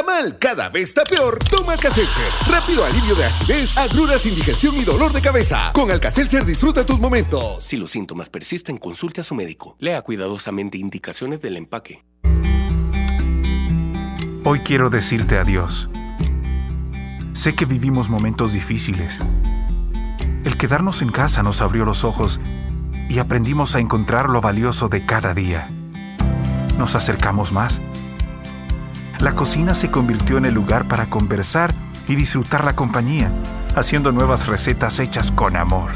tamal cada vez está peor, toma Alka-Seltzer. Rápido alivio de acidez, agruras, indigestión y dolor de cabeza. Con Alka-Seltzer disfruta tus momentos. Si los síntomas persisten, consulte a su médico. Lea cuidadosamente indicaciones del empaque. Hoy quiero decirte adiós. Sé que vivimos momentos difíciles. El quedarnos en casa nos abrió los ojos y aprendimos a encontrar lo valioso de cada día. Nos acercamos más. La cocina se convirtió en el lugar para conversar y disfrutar la compañía, haciendo nuevas recetas hechas con amor.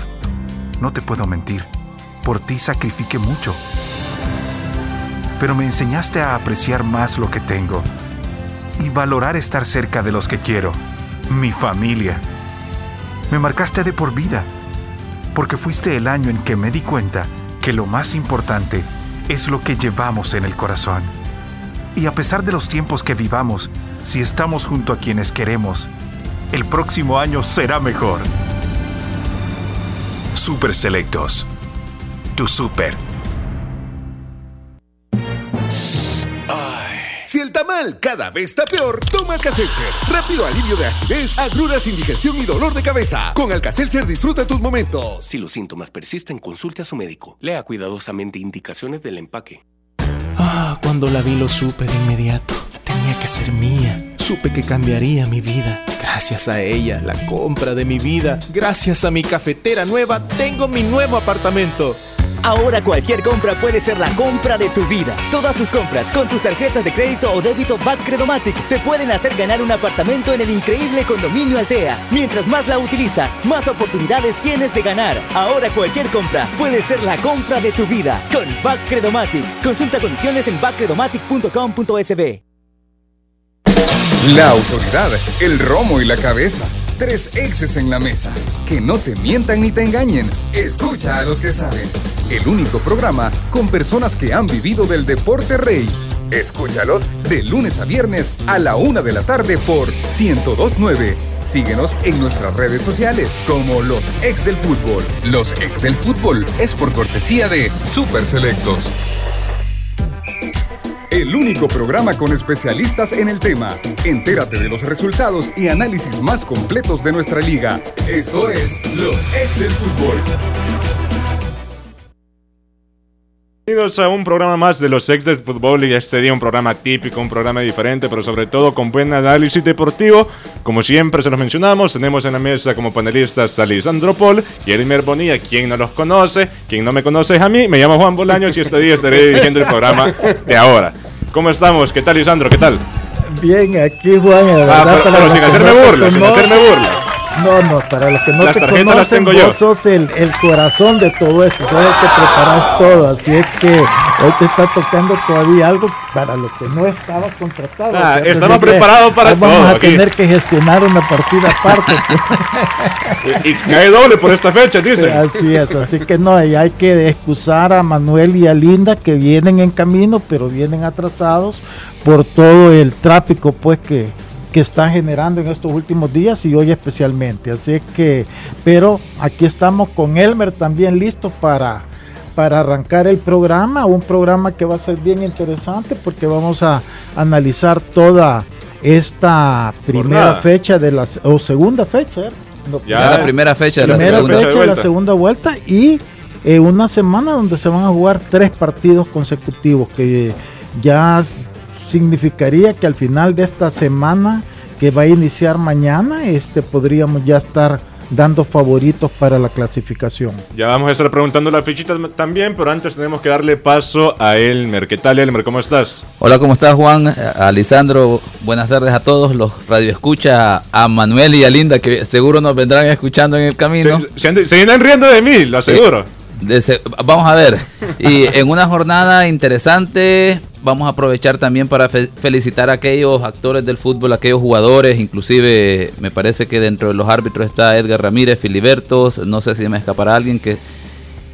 No te puedo mentir, por ti sacrifiqué mucho. Pero me enseñaste a apreciar más lo que tengo y valorar estar cerca de los que quiero, mi familia. Me marcaste de por vida porque fuiste el año en que me di cuenta que lo más importante es lo que llevamos en el corazón. Y a pesar de los tiempos que vivamos, si estamos junto a quienes queremos, el próximo año será mejor. Super Selectos. Tu super. Si el tamal cada vez está peor, toma Alka-Seltzer. Rápido alivio de acidez, agruras, indigestión y dolor de cabeza. Con Alka-Seltzer disfruta tus momentos. Si los síntomas persisten, consulte a su médico. Lea cuidadosamente indicaciones del empaque. Cuando la vi lo supe de inmediato. Tenía que ser mía. Supe que cambiaría mi vida. Gracias a ella, la compra de mi vida. Gracias a mi cafetera nueva, tengo mi nuevo apartamento. Ahora cualquier compra puede ser la compra de tu vida. Todas tus compras con tus tarjetas de crédito o débito Back Credomatic te pueden hacer ganar un apartamento en el increíble condominio Altea. Mientras más la utilizas, más oportunidades tienes de ganar. Ahora cualquier compra puede ser la compra de tu vida con Back Credomatic. Consulta condiciones en backcredomatic.com.sb. La autoridad, el romo y la cabeza. Tres exes en la mesa. Que no te mientan ni te engañen. Escucha a los que saben. El único programa con personas que han vivido del deporte rey. Escúchalos de lunes a viernes a la una de la tarde por 1029. Síguenos en nuestras redes sociales como los ex del fútbol. Los ex del fútbol es por cortesía de Super Selectos. El único programa con especialistas en el tema. Entérate de los resultados y análisis más completos de nuestra liga. Esto es Los Ex del Fútbol. Bienvenidos a un programa más de los ex del fútbol y este día un programa típico, un programa diferente, pero sobre todo con buen análisis deportivo. Como siempre se los mencionamos, tenemos en la mesa como panelistas a Lisandro Paul y Elmer Bonilla, quien no los conoce, quien no me conoce es a mí, me llamo Juan Bolaños y este día estaré dirigiendo el programa de ahora. ¿Cómo estamos? ¿Qué tal Lisandro? ¿Qué tal? Bien, aquí Juan, la Ah, verdad, pero, pero sin hacerme burla, sin hacerme burla. No, no, para los que no Las te conocen, tengo yo. vos sos el, el corazón de todo esto, sos el que preparas todo, así es que hoy te está tocando todavía algo para lo que no estabas contratado. Ah, O sea, pues, preparados para Vamos todo a aquí. tener que gestionar una partida aparte. Y, y cae doble por esta fecha, dicen. Así es, así que no, y hay que excusar a Manuel y a Linda que vienen en camino, pero vienen atrasados por todo el tráfico pues que, que están generando en estos últimos días y hoy especialmente. Así que, pero aquí estamos con Elmer también listo para, para arrancar el programa, un programa que va a ser bien interesante porque vamos a analizar toda esta primera Jornada. fecha de la o segunda fecha. ¿eh? No, Ya la primera fecha de la primera segunda. fecha de la vuelta. segunda vuelta y eh, una semana donde se van a jugar tres partidos consecutivos que ya significaría que al final de esta semana que va a iniciar mañana este podríamos ya estar dando favoritos para la clasificación. Ya vamos a estar preguntando las fichitas también, pero antes tenemos que darle paso a Elmer. ¿Qué tal, Elmer? ¿Cómo estás? Hola, ¿cómo estás Juan? A Lisandro, buenas tardes a todos los radioescucha, a Manuel y a Linda que seguro nos vendrán escuchando en el camino. Se, se andan- se vienen riendo de mí, lo aseguro. De vamos a ver. Y en una jornada interesante, vamos a aprovechar también para fe- felicitar a aquellos actores del fútbol, aquellos jugadores, inclusive me parece que dentro de los árbitros está Edgar Ramírez, Filibertos, no sé si me escapará alguien que,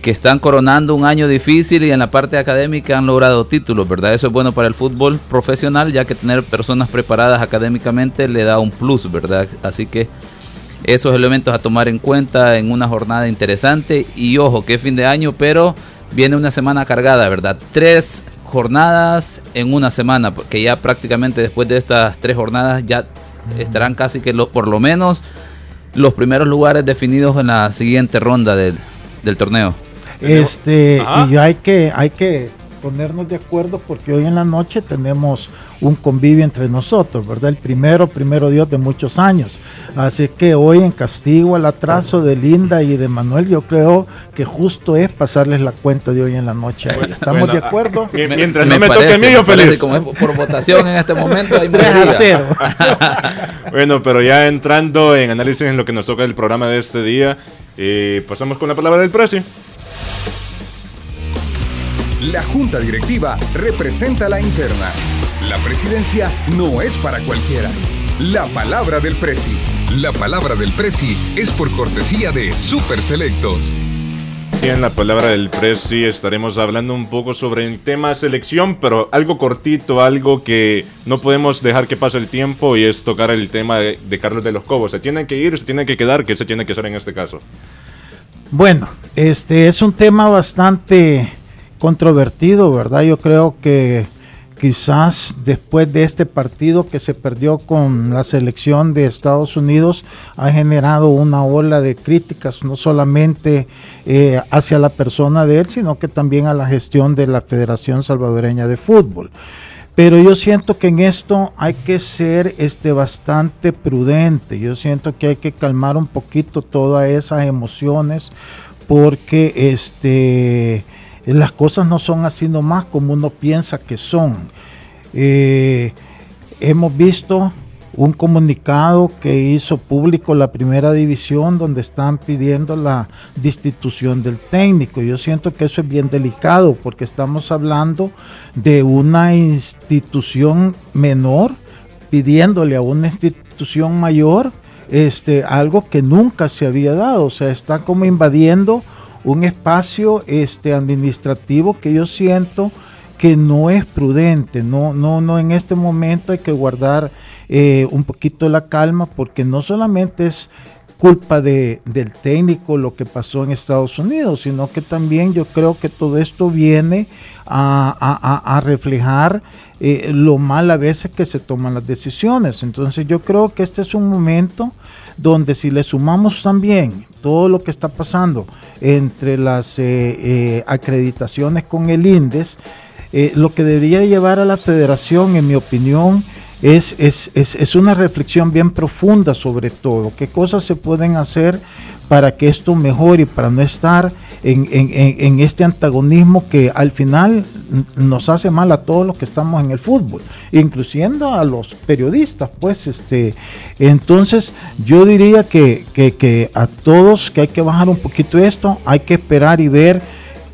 que están coronando un año difícil y en la parte académica han logrado títulos, ¿verdad? Eso es bueno para el fútbol profesional, ya que tener personas preparadas académicamente le da un plus, ¿verdad? Así que esos elementos a tomar en cuenta en una jornada interesante y ojo que es fin de año pero viene una semana cargada verdad tres jornadas en una semana, porque ya prácticamente después de estas tres jornadas ya estarán casi que los, por lo menos los primeros lugares definidos en la siguiente ronda del torneo. Este, y hay que, hay que ponernos de acuerdo porque hoy en la noche tenemos un convivio entre nosotros, ¿verdad? El primero, primero Dios de muchos años. Así que hoy en castigo al atraso de Linda y de Manuel, yo creo que justo es pasarles la cuenta de hoy en la noche. ¿Estamos de acuerdo? mientras no me toque a mí, yo feliz. Como es por votación en este momento, hay 3 a 0. bueno, pero ya entrando en análisis en lo que nos toca el programa de este día, eh, pasamos con la palabra del precio. La junta directiva representa la interna. La presidencia no es para cualquiera. La palabra del presi. La palabra del presi es por cortesía de Super Selectos. Y en la palabra del presi estaremos hablando un poco sobre el tema selección, pero algo cortito, algo que no podemos dejar que pase el tiempo y es tocar el tema de, de Carlos de los Cobos. Se tiene que ir, se tiene que quedar, ¿qué se tiene que hacer en este caso? Bueno, este es un tema bastante controvertido, ¿verdad? Yo creo que quizás después de este partido que se perdió con la selección de Estados Unidos ha generado una ola de críticas, no solamente eh, hacia la persona de él, sino que también a la gestión de la Federación Salvadoreña de Fútbol. Pero yo siento que en esto hay que ser este, bastante prudente. Yo siento que hay que calmar un poquito todas esas emociones porque este, las cosas no son así nomás como uno piensa que son. Eh, hemos visto un comunicado que hizo público la primera división donde están pidiendo la destitución del técnico. Yo siento que eso es bien delicado porque estamos hablando de una institución menor pidiéndole a una institución mayor este algo que nunca se había dado, o sea, está como invadiendo un espacio este, administrativo que yo siento que no es prudente, no, no, no, en este momento hay que guardar eh, un poquito la calma porque no solamente es culpa de, del técnico lo que pasó en Estados Unidos, sino que también yo creo que todo esto viene a, reflejar eh, lo mal a veces que se toman las decisiones. Entonces yo creo que este es un momento donde si le sumamos también todo lo que está pasando entre las eh, eh, acreditaciones con el INDES, eh, lo que debería llevar a la federación, en mi opinión, es, es, es, una reflexión bien profunda sobre todo, qué cosas se pueden hacer para que esto mejore, para no estar en, en, este antagonismo que al final nos hace mal a todos los que estamos en el fútbol, incluyendo a los periodistas, pues este, entonces yo diría que, que, que a todos que hay que bajar un poquito esto, hay que esperar y ver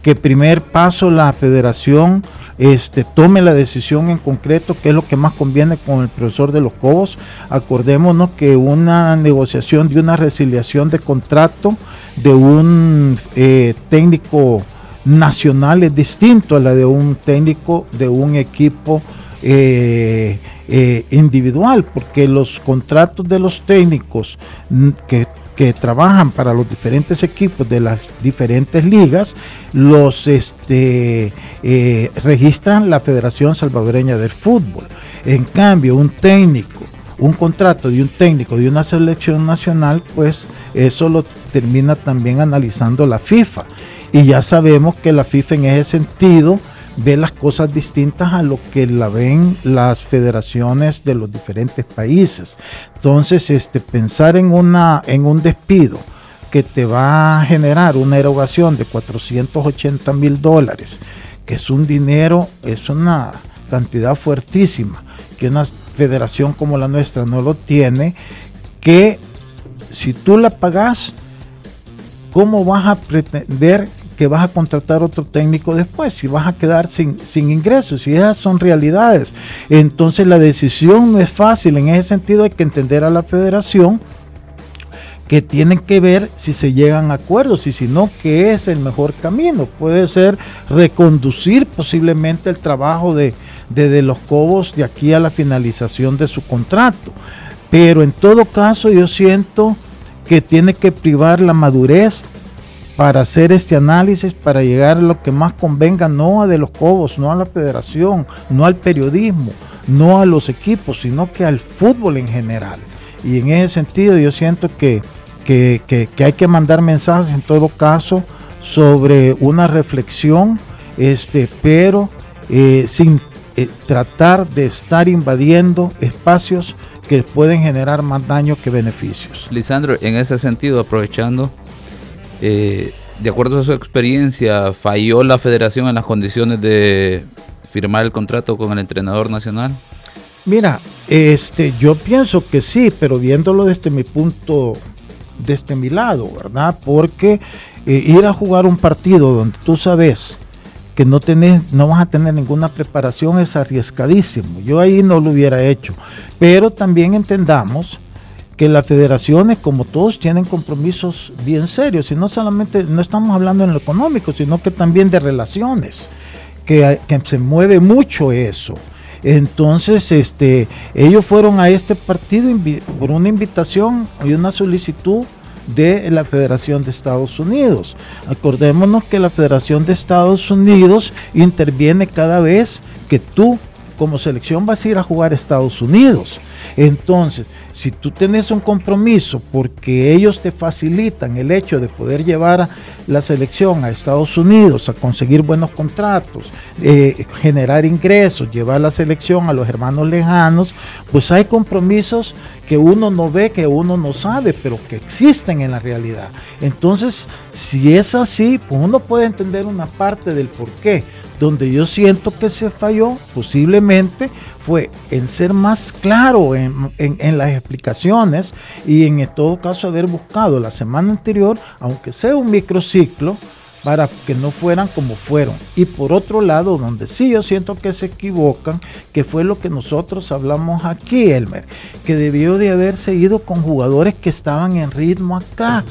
que primer paso la federación este, tome la decisión en concreto, qué es lo que más conviene con el profesor de los Cobos. Acordémonos que una negociación de una resiliación de contrato de un eh, técnico nacional es distinto a la de un técnico de un equipo eh, eh, individual, porque los contratos de los técnicos que que trabajan para los diferentes equipos de las diferentes ligas, los este, eh, registran la Federación Salvadoreña del Fútbol. En cambio, un técnico, un contrato de un técnico de una selección nacional, pues eso lo termina también analizando la FIFA. Y ya sabemos que la FIFA en ese sentido ve las cosas distintas a lo que la ven las federaciones de los diferentes países. Entonces, este, pensar en, una, en un despido que te va a generar una erogación de 480 mil dólares, que es un dinero, es una cantidad fuertísima, que una federación como la nuestra no lo tiene, que si tú la pagas, ¿cómo vas a pretender que vas a contratar otro técnico después, si vas a quedar sin, sin ingresos, y esas son realidades. Entonces la decisión no es fácil, en ese sentido hay que entender a la federación que tienen que ver si se llegan a acuerdos y si no, qué es el mejor camino. Puede ser reconducir posiblemente el trabajo de, de, de los Cobos de aquí a la finalización de su contrato. Pero en todo caso yo siento que tiene que privar la madurez para hacer este análisis, para llegar a lo que más convenga, no a de los Cobos, no a la federación, no al periodismo, no a los equipos, sino que al fútbol en general. Y en ese sentido yo siento que, que, hay que mandar mensajes en todo caso sobre una reflexión, este, pero eh, sin eh, tratar de estar invadiendo espacios que pueden generar más daño que beneficios. Lisandro, en ese sentido, aprovechando, eh, de acuerdo a su experiencia, ¿falló la federación en las condiciones de firmar el contrato con el entrenador nacional? Mira, este, yo pienso que sí, pero viéndolo desde mi punto, desde mi lado, ¿verdad? Porque eh, ir a jugar un partido donde tú sabes que no tenés, no vas a tener ninguna preparación es arriesgadísimo. Yo ahí no lo hubiera hecho. Pero también entendamos que las federaciones, como todos, tienen compromisos bien serios. Y no solamente, no estamos hablando en lo económico, sino que también de relaciones, que, que se mueve mucho eso. Entonces, este, ellos fueron a este partido por una invitación y una solicitud de la Federación de Estados Unidos. Acordémonos que la Federación de Estados Unidos interviene cada vez que tú como selección vas a ir a jugar a Estados Unidos. Entonces, si tú tienes un compromiso porque ellos te facilitan el hecho de poder llevar la selección a Estados Unidos a conseguir buenos contratos, eh, generar ingresos, llevar la selección a los hermanos lejanos, pues hay compromisos que uno no ve, que uno no sabe, pero que existen en la realidad. Entonces, si es así, pues uno puede entender una parte del por qué. Donde yo siento que se falló, posiblemente fue en ser más claro en, las explicaciones y en todo caso haber buscado la semana anterior, aunque sea un microciclo, para que no fueran como fueron. Y por otro lado, donde sí yo siento que se equivocan, que fue lo que nosotros hablamos aquí, Elmer, que debió de haberse ido con jugadores que estaban en ritmo acá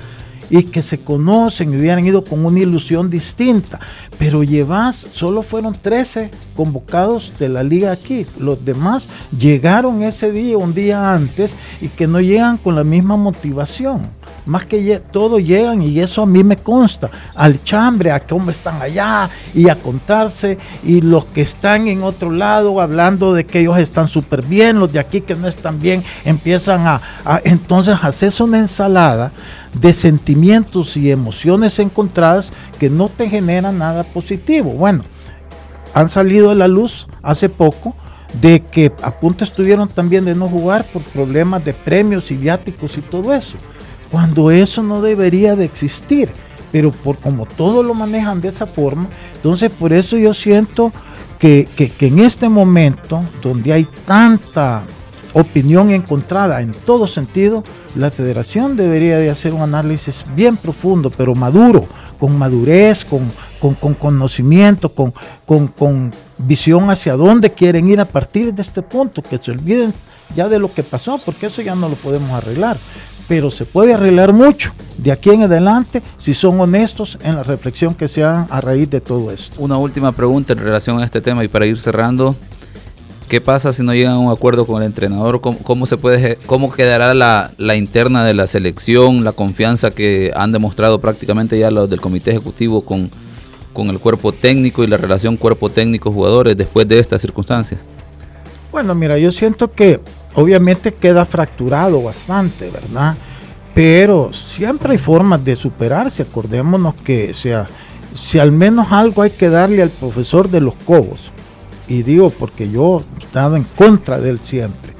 y que se conocen y hubieran ido con una ilusión distinta. Pero llevas, solo fueron 13 convocados de la liga aquí. Los demás llegaron ese día, un día antes, y que no llegan con la misma motivación más que todos llegan y eso a mí me consta, al chambre, a cómo están allá y a contarse. Y los que están en otro lado hablando de que ellos están súper bien, los de aquí que no están bien, empiezan a, a entonces haces una ensalada de sentimientos y emociones encontradas que no te generan nada positivo. Bueno, han salido a la luz hace poco de que a punto estuvieron también de no jugar por problemas de premios y viáticos y todo eso cuando eso no debería de existir. Pero por como todo lo manejan de esa forma, entonces por eso yo siento que, en este momento, donde hay tanta opinión encontrada en todo sentido, la federación debería de hacer un análisis bien profundo, pero maduro, con madurez, con, con, conocimiento, con, con, con, visión hacia dónde quieren ir a partir de este punto, que se olviden ya de lo que pasó, porque eso ya no lo podemos arreglar pero se puede arreglar mucho de aquí en adelante si son honestos en la reflexión que se hagan a raíz de todo esto. Una última pregunta en relación a este tema y para ir cerrando. ¿Qué pasa si no llegan a un acuerdo con el entrenador? ¿Cómo, se puede, cómo quedará la, la, interna de la selección, la confianza que han demostrado prácticamente ya los del comité ejecutivo con, con el cuerpo técnico y la relación cuerpo técnico-jugadores después de estas circunstancias? Bueno, mira, yo siento que obviamente queda fracturado bastante, ¿verdad? Pero siempre hay formas de superarse. Acordémonos que sea, si al menos algo hay que darle al profesor de los cobos, y digo porque yo he estado en contra de él siempre,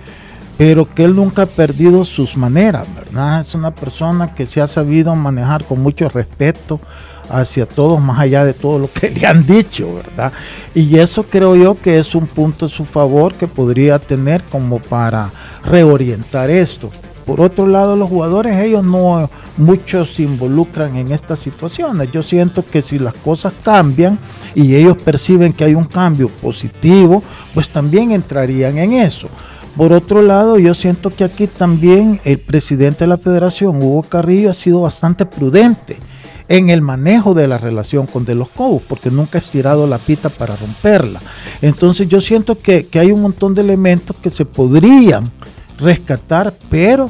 pero que él nunca ha perdido sus maneras, ¿verdad? Es una persona que se ha sabido manejar con mucho respeto hacia todos, más allá de todo lo que le han dicho, ¿verdad? Y eso creo yo que es un punto a su favor que podría tener como para reorientar esto. Por otro lado, los jugadores, ellos no muchos se involucran en estas situaciones. Yo siento que si las cosas cambian y ellos perciben que hay un cambio positivo, pues también entrarían en eso. Por otro lado, yo siento que aquí también el presidente de la federación, Hugo Carrillo, ha sido bastante prudente en el manejo de la relación con De los Cobos, porque nunca ha estirado la pita para romperla. Entonces yo siento que, hay un montón de elementos que se podrían rescatar, pero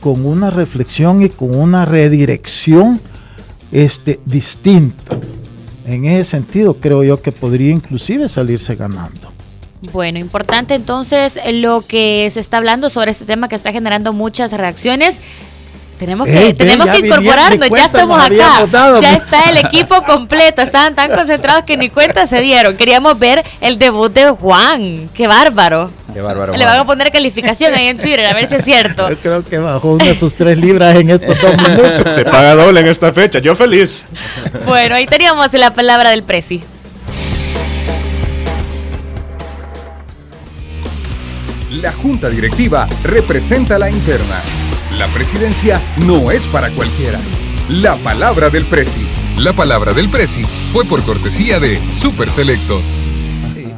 con una reflexión y con una redirección este, distinto. En ese sentido, creo yo que podría inclusive salirse ganando. Bueno, importante entonces lo que se está hablando sobre este tema que está generando muchas reacciones. Tenemos que, tenemos que incorporarnos, ya estamos acá, ya está el equipo completo, estaban tan concentrados que ni cuenta se dieron. Queríamos ver el debut de Juan, qué bárbaro. Qué bárbaro. Le van a poner calificación ahí en Twitter, a ver si es cierto. Yo creo que bajó una de sus tres libras en estos dos minutos. Se paga doble en esta fecha, yo feliz. Bueno, ahí teníamos la palabra del Prezi. La Junta Directiva representa la interna. La presidencia no es para cualquiera. La palabra del Prezi. La palabra del Prezi fue por cortesía de Super Selectos.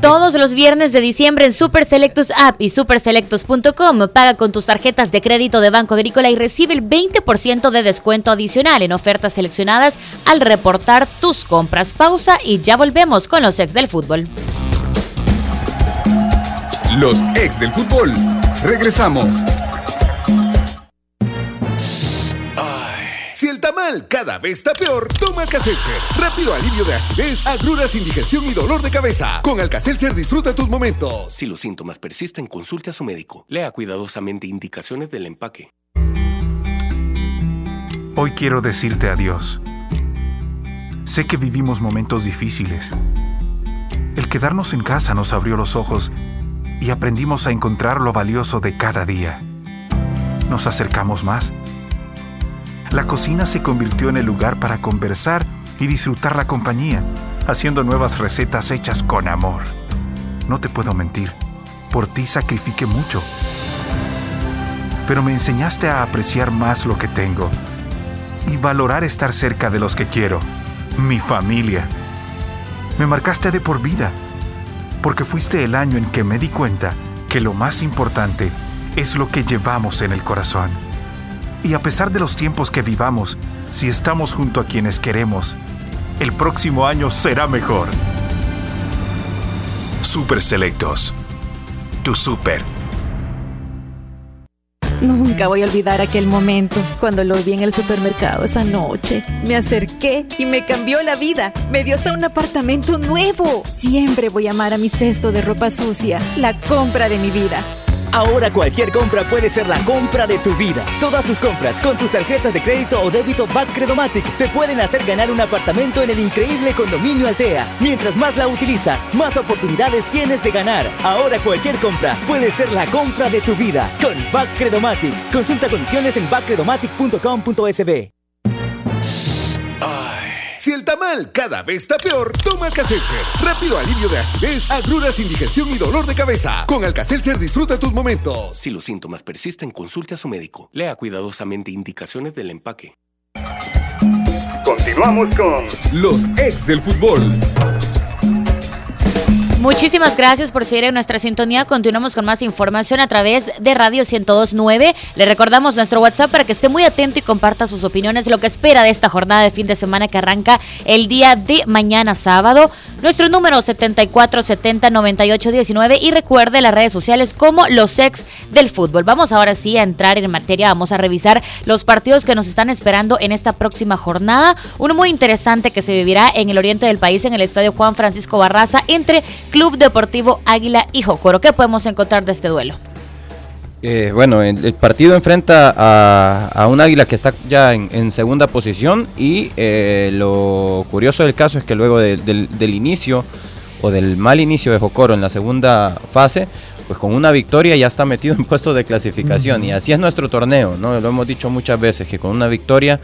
Todos los viernes de diciembre en Super Selectos App y superselectos.com paga con tus tarjetas de crédito de Banco Agrícola y recibe el 20% de descuento adicional en ofertas seleccionadas al reportar tus compras. Pausa y ya volvemos con los ex del fútbol. Los ex del fútbol. Regresamos. Cada vez está peor, toma Alka-Seltzer. Rápido alivio de acidez, agruras, indigestión y dolor de cabeza. Con Alka-Seltzer disfruta tus momentos. Si los síntomas persisten, consulte a su médico. Lea cuidadosamente indicaciones del empaque. Hoy quiero decirte adiós. Sé que vivimos momentos difíciles. El quedarnos en casa nos abrió los ojos y aprendimos a encontrar lo valioso de cada día. Nos acercamos más la cocina se convirtió en el lugar para conversar y disfrutar la compañía, haciendo nuevas recetas hechas con amor. No te puedo mentir, por ti sacrifiqué mucho. Pero me enseñaste a apreciar más lo que tengo y valorar estar cerca de los que quiero, mi familia. Me marcaste de por vida, porque fuiste el año en que me di cuenta que lo más importante es lo que llevamos en el corazón. Y a pesar de los tiempos que vivamos, si estamos junto a quienes queremos, el próximo año será mejor. Super Selectos. Tu super. Nunca voy a olvidar aquel momento cuando lo vi en el supermercado esa noche. Me acerqué y me cambió la vida. Me dio hasta un apartamento nuevo. Siempre voy a amar a mi cesto de ropa sucia, la compra de mi vida. Ahora cualquier compra puede ser la compra de tu vida. Todas tus compras con tus tarjetas de crédito o débito Back Credomatic te pueden hacer ganar un apartamento en el increíble condominio Altea. Mientras más la utilizas, más oportunidades tienes de ganar. Ahora cualquier compra puede ser la compra de tu vida con Back Credomatic. Consulta condiciones en backcredomatic.com.sb. Si el tamal cada vez está peor, toma Alka-Seltzer. Rápido alivio de acidez, agruras, indigestión y dolor de cabeza. Con Alka-Seltzer disfruta tus momentos. Si los síntomas persisten, consulte a su médico. Lea cuidadosamente indicaciones del empaque. Continuamos con los ex del fútbol. Muchísimas gracias por seguir en nuestra sintonía. Continuamos con más información a través de Radio 1029. Le recordamos nuestro WhatsApp para que esté muy atento y comparta sus opiniones, lo que espera de esta jornada de fin de semana que arranca el día de mañana sábado. Nuestro número 74709819 y recuerde las redes sociales como los ex del fútbol. Vamos ahora sí a entrar en materia, vamos a revisar los partidos que nos están esperando en esta próxima jornada. Uno muy interesante que se vivirá en el oriente del país en el estadio Juan Francisco Barraza entre Club Deportivo Águila y Jocoro. ¿Qué podemos encontrar de este duelo? Eh, bueno, el, partido enfrenta a, un águila que está ya en, segunda posición y eh, lo curioso del caso es que luego del, inicio o del mal inicio de Jocoro en la segunda fase, pues con una victoria ya está metido en puesto de clasificación y así es nuestro torneo, ¿no? Lo hemos dicho muchas veces que con una victoria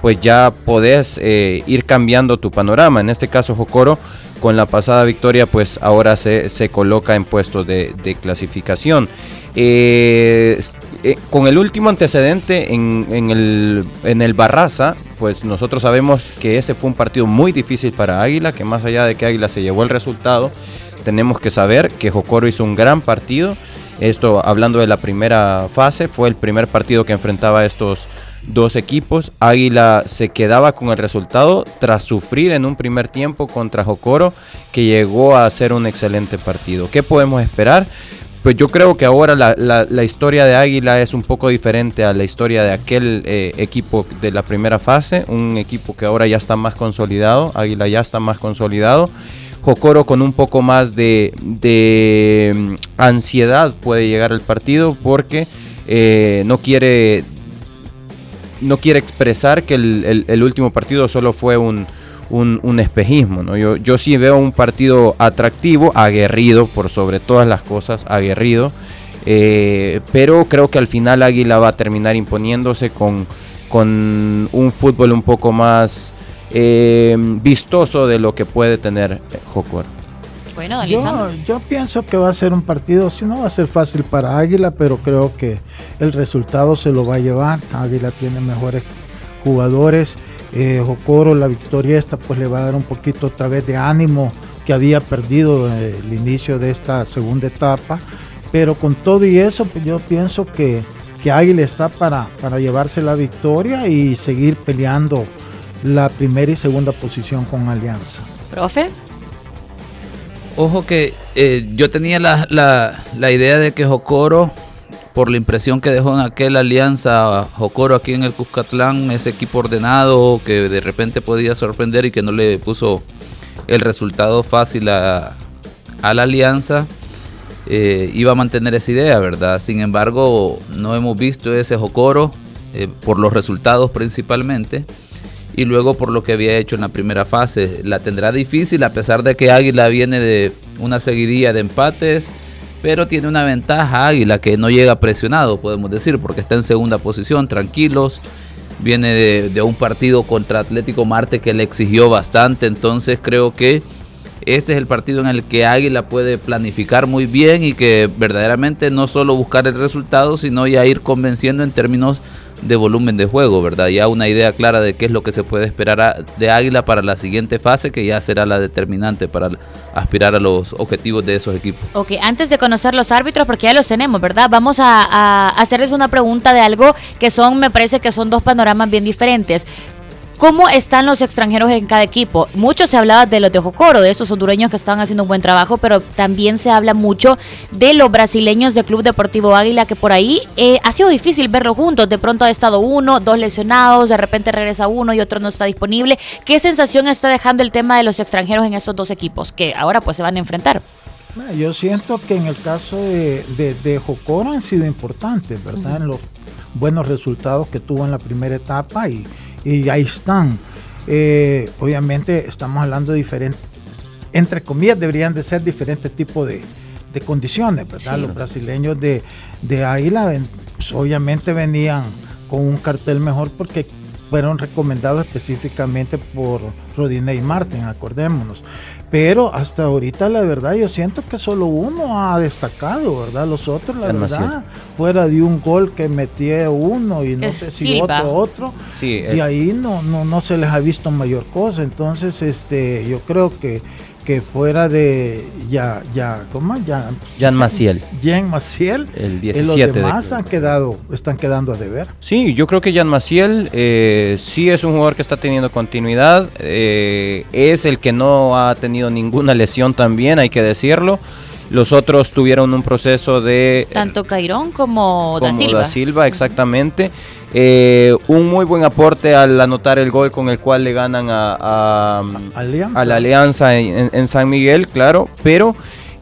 pues ya podés eh, ir cambiando tu panorama. En este caso Jocoro con la pasada victoria, pues ahora se, se coloca en puestos de, clasificación. Eh, eh, con el último antecedente en, en, el, en el Barraza, pues nosotros sabemos que ese fue un partido muy difícil para Águila, que más allá de que Águila se llevó el resultado, tenemos que saber que Jocoro hizo un gran partido. Esto hablando de la primera fase, fue el primer partido que enfrentaba estos dos equipos. Águila se quedaba con el resultado tras sufrir en un primer tiempo contra Jocoro, que llegó a ser un excelente partido. ¿Qué podemos esperar? pues yo creo que ahora la, la, historia de Águila es un poco diferente a la historia de aquel eh, equipo de la primera fase, un equipo que ahora ya está más consolidado, Águila ya está más consolidado. Jocoro con un poco más de, de mm, ansiedad puede llegar al partido porque eh, no quiere no quiere expresar que el último partido solo fue un, un, espejismo. ¿no? Yo, yo sí veo un partido atractivo, aguerrido, por sobre todas las cosas, aguerrido. Eh, pero creo que al final Águila va a terminar imponiéndose con, con un fútbol un poco más eh, vistoso de lo que puede tener Jocor. Bueno, yo, yo, pienso que va a ser un partido, si no va a ser fácil para Águila, pero creo que el resultado se lo va a llevar. Águila tiene mejores jugadores eh, Jocoro la victoria esta pues le va a dar un poquito otra vez de ánimo que había perdido eh, el inicio de esta segunda etapa pero con todo y eso pues yo pienso que, que Águila está para, para llevarse la victoria y seguir peleando la primera y segunda posición con Alianza. Profe. Ojo que eh, yo tenía la, la, la idea de que Jocoro por la impresión que dejó en aquella alianza Jocoro aquí en el Cuscatlán, ese equipo ordenado que de repente podía sorprender y que no le puso el resultado fácil a, la alianza, eh, iba a mantener esa idea, ¿verdad? Sin embargo, no hemos visto ese Jocoro eh, por los resultados principalmente y luego por lo que había hecho en la primera fase. La tendrá difícil a pesar de que Águila viene de una seguidilla de empates pero tiene una ventaja Águila que no llega presionado, podemos decir, porque está en segunda posición, tranquilos. Viene de, un partido contra Atlético Marte que le exigió bastante, entonces creo que este es el partido en el que Águila puede planificar muy bien y que verdaderamente no solo buscar el resultado, sino ya ir convenciendo en términos de volumen de juego, ¿verdad? Ya una idea clara de qué es lo que se puede esperar de Águila para la siguiente fase, que ya será la determinante para aspirar a los objetivos de esos equipos. Ok, antes de conocer los árbitros, porque ya los tenemos, ¿verdad? Vamos a, a hacerles una pregunta de algo que son, me parece que son dos panoramas bien diferentes. ¿Cómo están los extranjeros en cada equipo? Mucho se hablaba de los de Jocoro, de esos hondureños que están haciendo un buen trabajo, pero también se habla mucho de los brasileños del Club Deportivo Águila, que por ahí eh, ha sido difícil verlos juntos. De pronto ha estado uno, dos lesionados, de repente regresa uno y otro no está disponible. ¿Qué sensación está dejando el tema de los extranjeros en esos dos equipos que ahora pues se van a enfrentar? Yo siento que en el caso de, de, Jocoro han sido importantes, ¿verdad? En los buenos resultados que tuvo en la primera etapa y y ahí están. Eh, obviamente estamos hablando de diferentes, entre comillas, deberían de ser diferentes tipos de, condiciones, ¿verdad? Los brasileños de, de Águila pues, obviamente venían con un cartel mejor porque fueron recomendados específicamente por Rodinei Martin, acordémonos. Pero hasta ahorita la verdad yo siento que solo uno ha destacado, ¿verdad? Los otros, la verdad, fuera de un gol que metió uno y no sé si otro otro, y ahí no, no, no se les ha visto mayor cosa. Entonces, este, yo creo que que fuera de ya ya ¿cómo? Ya Jan Maciel. Jan Maciel. El 17 los demás han quedado están quedando a deber. Sí, yo creo que Jan Maciel eh, sí es un jugador que está teniendo continuidad, eh, es el que no ha tenido ninguna lesión también, hay que decirlo. Los otros tuvieron un proceso de... Tanto Cairón como, Da Silva. Da Silva, exactamente. Eh, un muy buen aporte al anotar el gol con el cual le ganan a, a, la Alianza en, San Miguel, claro, pero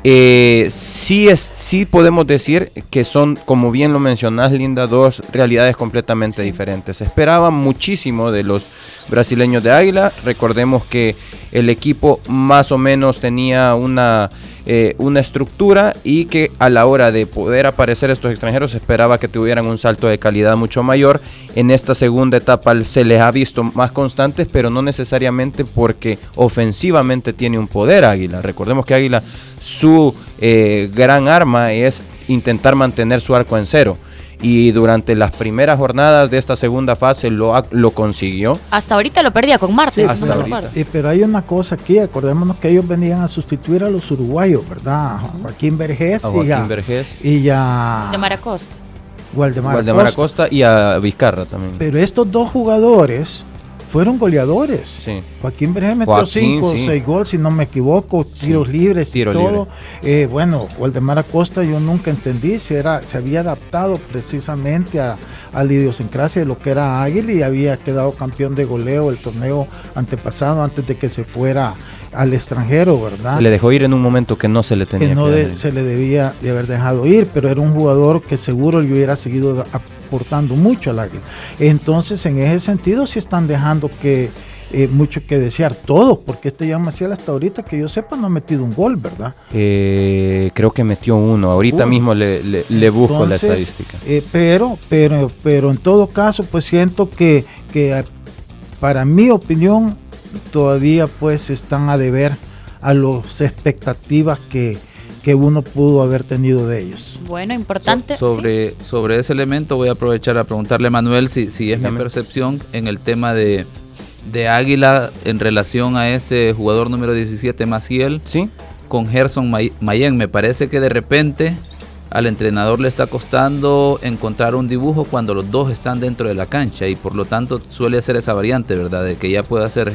eh, sí, es, sí podemos decir que son, como bien lo mencionás, Linda, dos realidades completamente diferentes. Se esperaba muchísimo de los brasileños de Águila. Recordemos que el equipo más o menos tenía una eh, una estructura y que a la hora de poder aparecer estos extranjeros esperaba que tuvieran un salto de calidad mucho mayor. En esta segunda etapa se les ha visto más constantes, pero no necesariamente porque ofensivamente tiene un poder Águila. Recordemos que Águila su eh, gran arma es intentar mantener su arco en cero y durante las primeras jornadas de esta segunda fase lo, lo consiguió. Hasta ahorita lo perdía con Marte. hasta ahorita. pero hay una cosa aquí, acordémonos que ellos venían a sustituir a los uruguayos, ¿verdad? Joaquín Vergés, y, ya, y ya... De Waldemar, Acosta. y a Vizcarra también. Pero estos dos jugadores fueron goleadores. Joaquín Vergés metió 5 o 6 goles, si no me equivoco, tiros libres y todo. Eh, bueno, Waldemar Acosta yo nunca entendí si era, se había adaptado precisamente a, a la idiosincrasia de lo que era Águila y había quedado campeón de goleo el torneo antepasado antes de que se fuera al extranjero, ¿verdad? Se le dejó ir en un momento que no se le tenía que no se le debía de haber dejado ir, pero era un jugador que seguro le hubiera seguido aportando mucho al Águila. Entonces, en ese sentido, sí están dejando que eh, mucho que desear todos, porque este ya Maciel hasta ahorita que yo sepa no ha metido un gol, ¿verdad? Eh, creo que metió uno, ahorita mismo le, le, busco la estadística. Eh, pero, pero, pero en todo caso, pues siento que, que para mi opinión todavía pues están a deber a las expectativas que, uno pudo haber tenido de ellos. Bueno, importante. sobre, sobre ese elemento voy a aprovechar a preguntarle a Manuel si, si es mi percepción en el tema de, de Águila en relación a ese jugador número 17, Maciel, ¿Sí? con Gerson Mayen. Me parece que de repente al entrenador le está costando encontrar un dibujo cuando los dos están dentro de la cancha y por lo tanto suele hacer esa variante, ¿verdad? De que ya puede hacer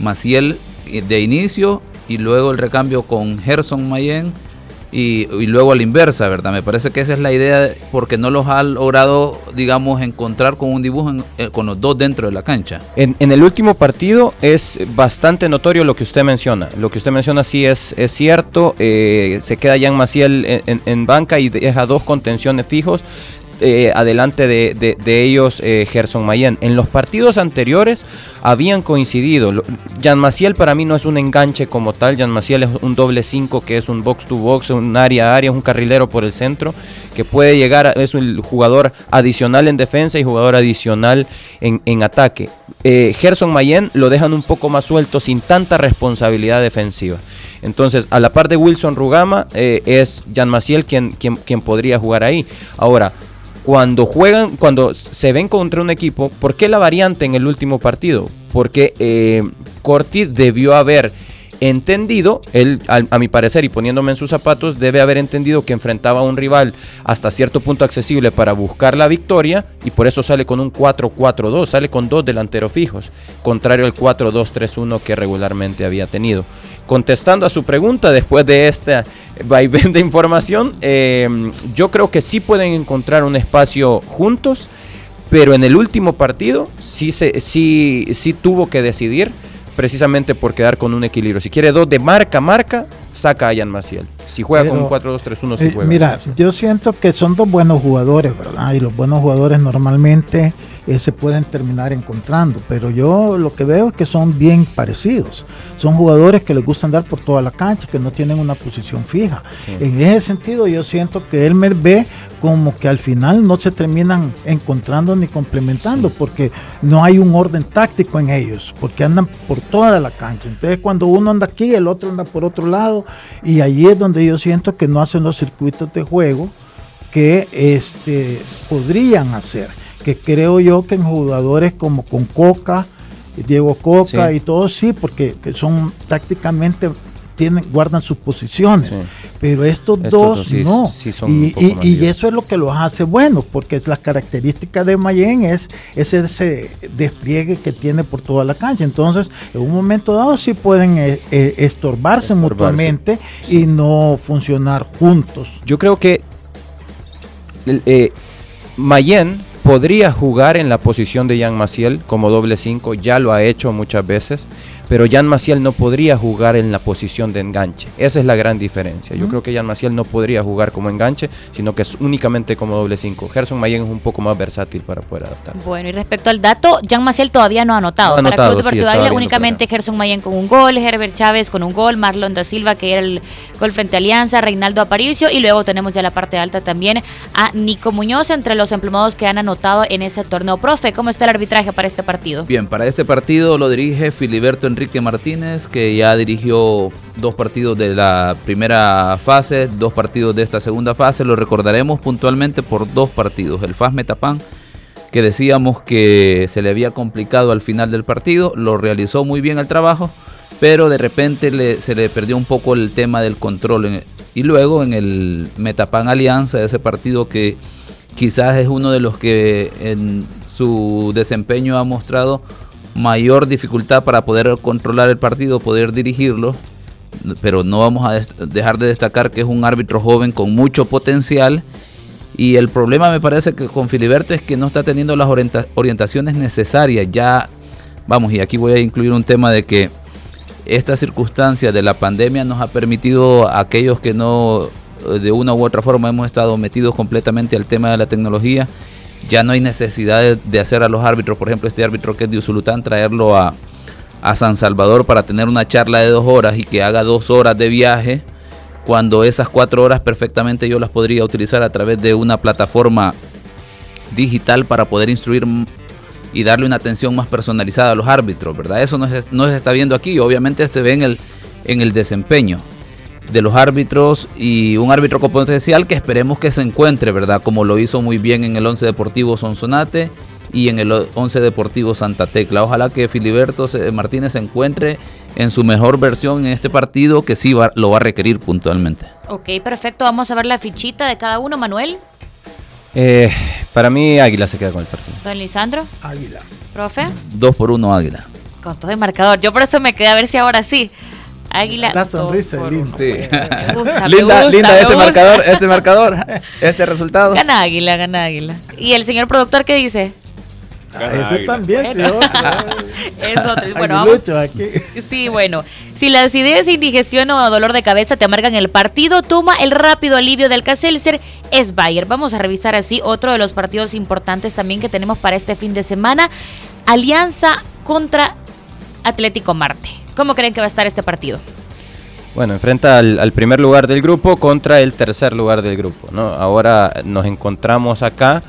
Maciel de inicio y luego el recambio con Gerson Mayen y, luego a la inversa, ¿verdad? Me parece que esa es la idea porque no los ha logrado, digamos, encontrar con un dibujo eh, con los dos dentro de la cancha. En, el último partido es bastante notorio lo que usted menciona. Lo que usted menciona sí es, es cierto. Eh, se queda Jan Maciel en, en banca y deja dos contenciones fijos. Eh, adelante de, ellos eh, Gerson Mayen. En los partidos anteriores habían coincidido. Jan Maciel para mí no es un enganche como tal. Jan Maciel es un doble 5 que es un box to box, un área a área, un carrilero por el centro que puede llegar, es un jugador adicional en defensa y jugador adicional en, ataque. Eh, Gerson Mayen lo dejan un poco más suelto sin tanta responsabilidad defensiva. Entonces, a la par de Wilson Rugama, es Jan Maciel quien, quien, quien podría jugar ahí. Ahora, cuando juegan, cuando se ven contra un equipo, ¿por qué la variante en el último partido? Porque eh, Corti debió haber entendido, él a, mi parecer y poniéndome en sus zapatos, debe haber entendido que enfrentaba a un rival hasta cierto punto accesible para buscar la victoria y por eso sale con un 4-4-2, sale con dos delanteros fijos, contrario al 4-2-3-1 que regularmente había tenido. Contestando a su pregunta después de esta vaivén de información, em, yo creo que sí pueden encontrar un espacio juntos, pero en el último partido sí, se, sí, sí tuvo que decidir precisamente por quedar con un equilibrio. Si quiere dos de marca, marca, saca a Jan Maciel. Si juega con un 4-2-3-1, sí eh, juega. Mira, yo siento que son dos buenos jugadores, ¿verdad? Y los buenos jugadores normalmente eh, se pueden terminar encontrando, pero yo lo que veo es que son bien parecidos. Son jugadores que les gusta andar por toda la cancha, que no tienen una posición fija. En ese sentido yo siento que él me ve como que al final no se terminan encontrando ni complementando porque no hay un orden táctico en ellos, porque andan por toda la cancha. Entonces cuando uno anda aquí, el otro anda por otro lado y allí es donde yo siento que no hacen los circuitos de juego que este, podrían hacer que creo yo que en jugadores como con Coca, Diego Coca y todos sí, porque son tácticamente tienen, guardan sus posiciones. Pero estos, dos, no. y, eso es lo que los hace buenos, porque es la característica de Mayen es, ese despliegue que tiene por toda la cancha. Entonces, en un momento dado sí pueden eh, eh, estorbarse, mutuamente y no funcionar juntos. Yo creo que eh, Mayen podría jugar en la posición de Jan Maciel como doble 5, ya lo ha hecho muchas veces pero Jan Maciel no podría jugar en la posición de enganche. Esa es la gran diferencia. Yo creo que Jan Maciel no podría jugar como enganche, sino que es únicamente como doble 5. Gerson Mayen es un poco más versátil para poder adaptarse. Bueno, y respecto al dato, Jan Maciel todavía no ha anotado. para Club Deportivo sí, únicamente Gerson Mayen con un gol, Herbert Chávez con un gol, Marlon da Silva que era el gol frente a Alianza, Reinaldo Aparicio y luego tenemos ya la parte alta también a Nico Muñoz entre los emplumados que han anotado en ese torneo. Profe, ¿cómo está el arbitraje para este partido? Bien, para este partido lo dirige Filiberto Enrique Enrique Martínez, que ya dirigió dos partidos de la primera fase, dos partidos de esta segunda fase. Lo recordaremos puntualmente por dos partidos. El FAS Metapán, que decíamos que se le había complicado al final del partido, lo realizó muy bien el trabajo, pero de repente se le perdió un poco el tema del control. y luego en el Metapan Alianza, ese partido que quizás es uno de los que en su desempeño ha mostrado mayor dificultad para poder controlar el partido, poder dirigirlo, pero no vamos a dejar de destacar que es un árbitro joven con mucho potencial. Y el problema me parece que con Filiberto es que no está teniendo las orientaciones necesarias. Ya, vamos, y aquí voy a incluir un tema de que esta circunstancia de la pandemia nos ha permitido a aquellos que no de una u otra forma hemos estado metidos completamente al tema de la tecnología, ya no hay necesidad de, hacer a los árbitros, por ejemplo, este árbitro que es de Usulután, traerlo a, San Salvador para tener una charla de dos horas y que haga dos horas de viaje, cuando esas cuatro horas perfectamente yo las podría utilizar a través de una plataforma digital para poder instruir y darle una atención más personalizada a los árbitros, ¿verdad? Eso no se, no se está viendo aquí, obviamente se ve en el desempeño de los árbitros y un árbitro con potencial que esperemos que se encuentre, ¿verdad? Como lo hizo muy bien en el 11 Deportivo Sonsonate y en el 11 Deportivo Santa Tecla. Ojalá que Filiberto Martínez se encuentre en su mejor versión en este partido que sí lo va a requerir puntualmente. Ok, perfecto. Vamos a ver la fichita de cada uno, Manuel. Eh, para mí Águila se queda con el partido. Don Lisandro. Águila. Profe. Dos por uno Águila. Con todo el marcador. Yo por eso me quedé a ver si ahora sí. Águila. La sonrisa linda. linda, linda este marcador, este marcador, este resultado. Gana Águila, gana Águila. ¿Y el señor productor qué dice? ese también, sí, es otro. Bueno, vamos. Aquí. Sí, bueno. Si la acidez, indigestión o dolor de cabeza te amargan el partido, toma el rápido alivio del Caselcer es Bayer. Vamos a revisar así otro de los partidos importantes también que tenemos para este fin de semana. Alianza contra Atlético Marte. ¿Cómo creen que va a estar este partido? Bueno, enfrenta al, primer lugar del grupo contra el tercer lugar del grupo. ¿no? Ahora nos encontramos acá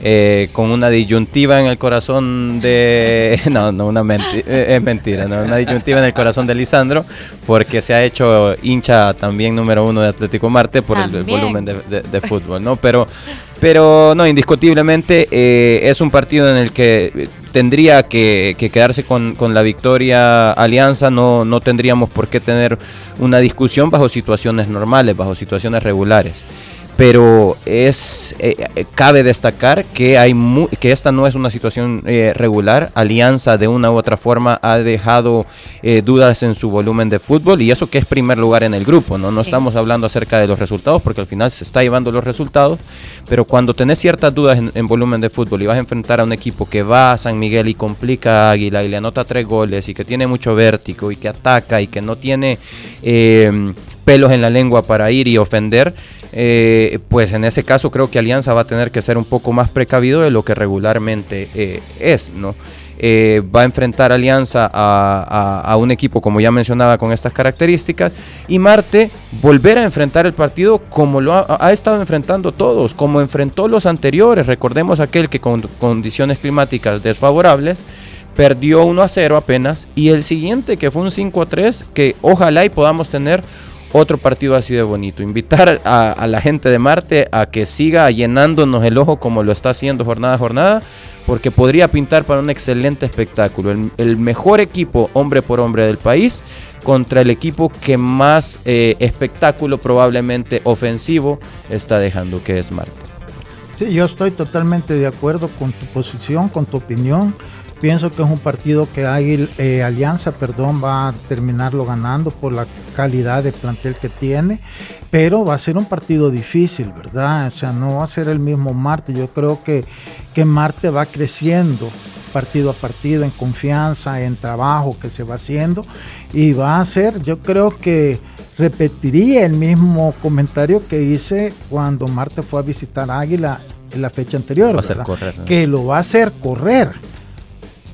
eh, con una disyuntiva en el corazón de... No, no, una eh, es mentira, no, una disyuntiva en el corazón de Lisandro, porque se ha hecho hincha también número uno de Atlético Marte por el, volumen de, fútbol, ¿no? Pero, pero no, indiscutiblemente eh, es un partido en el que tendría que, quedarse con, con, la victoria Alianza, no, no tendríamos por qué tener una discusión bajo situaciones normales, bajo situaciones regulares pero es eh, eh, cabe destacar que hay que esta no es una situación eh, regular. Alianza de una u otra forma ha dejado dudas en su volumen de fútbol y eso que es primer lugar en el grupo no no estamos hablando acerca de los resultados porque al final se está llevando los resultados pero cuando tenés ciertas dudas en, volumen de fútbol y vas a enfrentar a un equipo que va a San Miguel y complica a Águila y le anota tres goles y que tiene mucho vértigo y que ataca y que no tiene pelos en la lengua para ir y ofender eh, pues en ese caso creo que Alianza va a tener que ser un poco más precavido de lo que regularmente eh, es, ¿no? Eh, va a enfrentar Alianza a, un equipo, como ya mencionaba, con estas características, y Marte volver a enfrentar el partido como lo ha, estado enfrentando todos, como enfrentó los anteriores. Recordemos aquel que con condiciones climáticas desfavorables perdió 1 a 0 apenas, y el siguiente que fue un 5 a 3, que ojalá y podamos tener otro partido así de bonito. Invitar a, la gente de Marte a que siga llenándonos el ojo como lo está haciendo jornada a jornada, porque podría pintar para un excelente espectáculo. El, mejor equipo hombre por hombre del país contra el equipo que más eh, espectáculo probablemente ofensivo está dejando, que es Marte. Sí, yo estoy totalmente de acuerdo con tu posición, con tu opinión. Pienso que es un partido que hay, eh, Alianza perdón, va a terminarlo ganando por la calidad de plantel que tiene, pero va a ser un partido difícil, ¿verdad? O sea, no va a ser el mismo Marte. Yo creo que, que Marte va creciendo partido a partido en confianza, en trabajo que se va haciendo y va a ser, yo creo que repetiría el mismo comentario que hice cuando Marte fue a visitar Águila en la fecha anterior, que lo va a hacer correr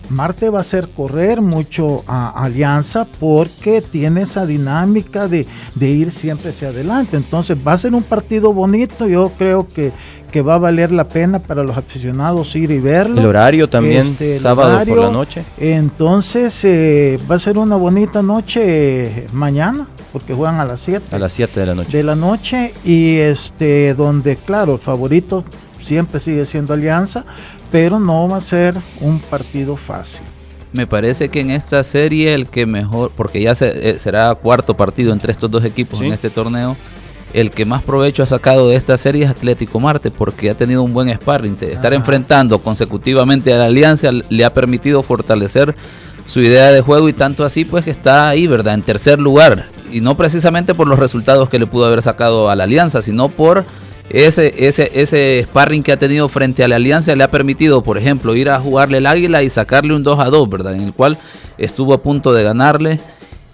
Marte va a hacer correr mucho a Alianza porque tiene esa dinámica de, ir siempre hacia adelante. Entonces va a ser un partido bonito, yo creo que, que va a valer la pena para los aficionados ir y verlo. El horario también, este, sábado por la noche. Entonces eh, va a ser una bonita noche mañana porque juegan a las 7. A las 7 de la noche. De la noche y este donde claro, el favorito siempre sigue siendo Alianza, pero no va a ser un partido fácil. Me parece que en esta serie el que mejor, porque ya eh, será cuarto partido entre estos dos equipos en este torneo, el que más provecho ha sacado de esta serie es Atlético Marte, porque ha tenido un buen sparring. Estar enfrentando consecutivamente a la Alianza le ha permitido fortalecer su idea de juego y tanto así pues que está ahí, ¿verdad? En tercer lugar. Y no precisamente por los resultados que le pudo haber sacado a la Alianza, sino por ese, ese, ese sparring que ha tenido frente a la Alianza le ha permitido, por ejemplo, ir a jugarle el Águila y sacarle un 2 a 2, ¿verdad? En el cual estuvo a punto de ganarle.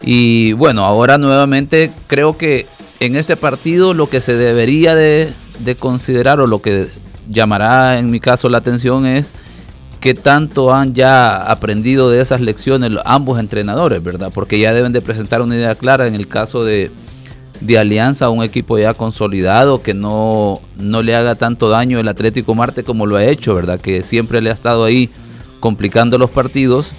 Y bueno, ahora nuevamente creo que en este partido lo que se debería de, de considerar o lo que llamará en mi caso la atención es qué tanto han ya aprendido de esas lecciones ambos entrenadores, ¿verdad? Porque ya deben de presentar una idea clara en el caso de, de Alianza, un equipo ya consolidado que no, no le haga tanto daño el Atlético Marte como lo ha hecho, ¿verdad? Que siempre le ha estado ahí complicando los partidos.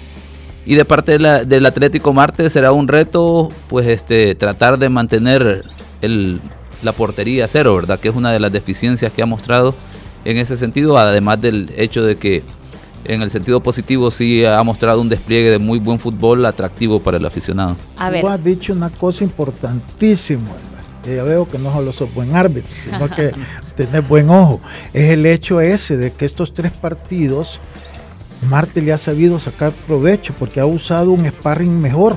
Y de parte del Atlético Marte será un reto, pues, este, tratar de mantener el, la portería a cero, ¿verdad? Que es una de las deficiencias que ha mostrado en ese sentido, además del hecho de que en el sentido positivo sí ha mostrado un despliegue de muy buen fútbol atractivo para el aficionado. A ver. Tú has dicho una cosa importantísima, ya veo que no solo sos buen árbitro, sino que tenés buen ojo. Es el hecho ese de que estos tres partidos Marte le ha sabido sacar provecho porque ha usado un sparring mejor.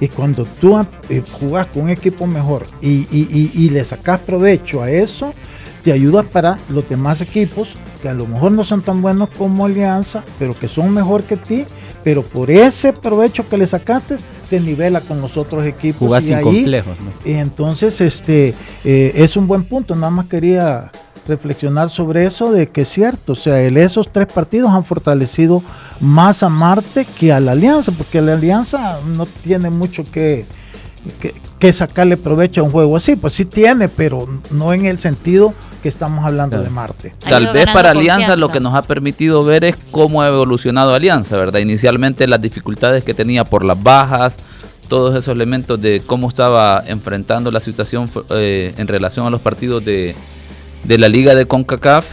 Y cuando tú eh, jugás con un equipo mejor y, y le sacas provecho a eso, te ayuda para los demás equipos que a lo mejor no son tan buenos como Alianza, pero que son mejor que ti, pero por ese provecho que le sacaste, te nivela con los otros equipos. Jugás y ahí, Y entonces, este, eh, es un buen punto. Nada más quería reflexionar sobre eso, de que es cierto, o sea, esos tres partidos han fortalecido más a Marte que a la Alianza, porque la Alianza no tiene mucho que, que sacarle provecho a un juego así, pues sí tiene, pero no en el sentido que estamos hablando de Marte. Tal vez para Alianza lo que nos ha permitido ver es cómo ha evolucionado Alianza, ¿verdad? Inicialmente las dificultades que tenía por las bajas, todos esos elementos de cómo estaba enfrentando la situación eh, en relación a los partidos de, de la liga de CONCACAF.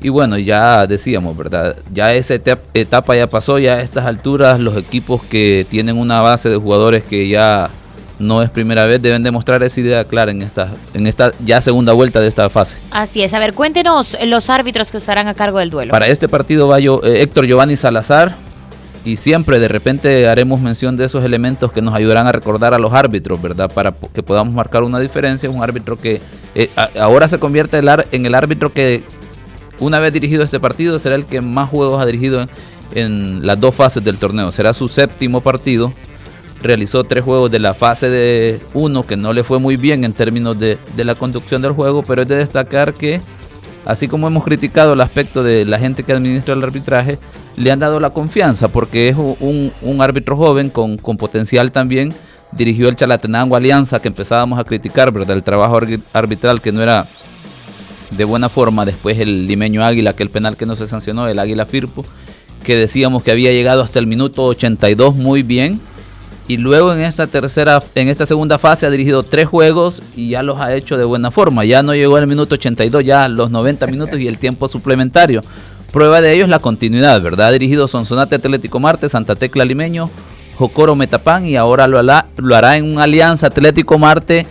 Y bueno, ya decíamos, ¿verdad? Ya esa etapa ya pasó, ya a estas alturas los equipos que tienen una base de jugadores que ya no es primera vez, deben demostrar esa idea clara en esta, en esta ya segunda vuelta de esta fase. Así es, a ver, cuéntenos los árbitros que estarán a cargo del duelo. Para este partido va yo, eh, Héctor Giovanni Salazar, y siempre de repente haremos mención de esos elementos que nos ayudarán a recordar a los árbitros, ¿verdad? Para que podamos marcar una diferencia. Un árbitro que eh, ahora se convierte en el árbitro que una vez dirigido este partido será el que más juegos ha dirigido en las dos fases del torneo. Será su séptimo partido realizó tres juegos de la fase de uno que no le fue muy bien en términos de, la conducción del juego, pero es de destacar que, así como hemos criticado el aspecto de la gente que administra el arbitraje, le han dado la confianza porque es un, árbitro joven con, potencial también. Dirigió el Chalatenango Alianza que empezábamos a criticar, ¿verdad? El trabajo arbitral que no era de buena forma. Después el limeño Águila, que el penal que no se sancionó, el Águila Firpo, que decíamos que había llegado hasta el minuto 82 muy bien y luego en esta tercera, en esta segunda fase ha dirigido tres juegos y ya los ha hecho de buena forma. Ya no llegó al minuto 82, ya los 90 minutos y el tiempo suplementario. Prueba de ello es la continuidad, ¿verdad? Ha dirigido Sonsonate Atlético Marte, Santa Tecla Limeño, Jocoro Metapán y ahora lo hará, lo hará en una alianza Atlético Marte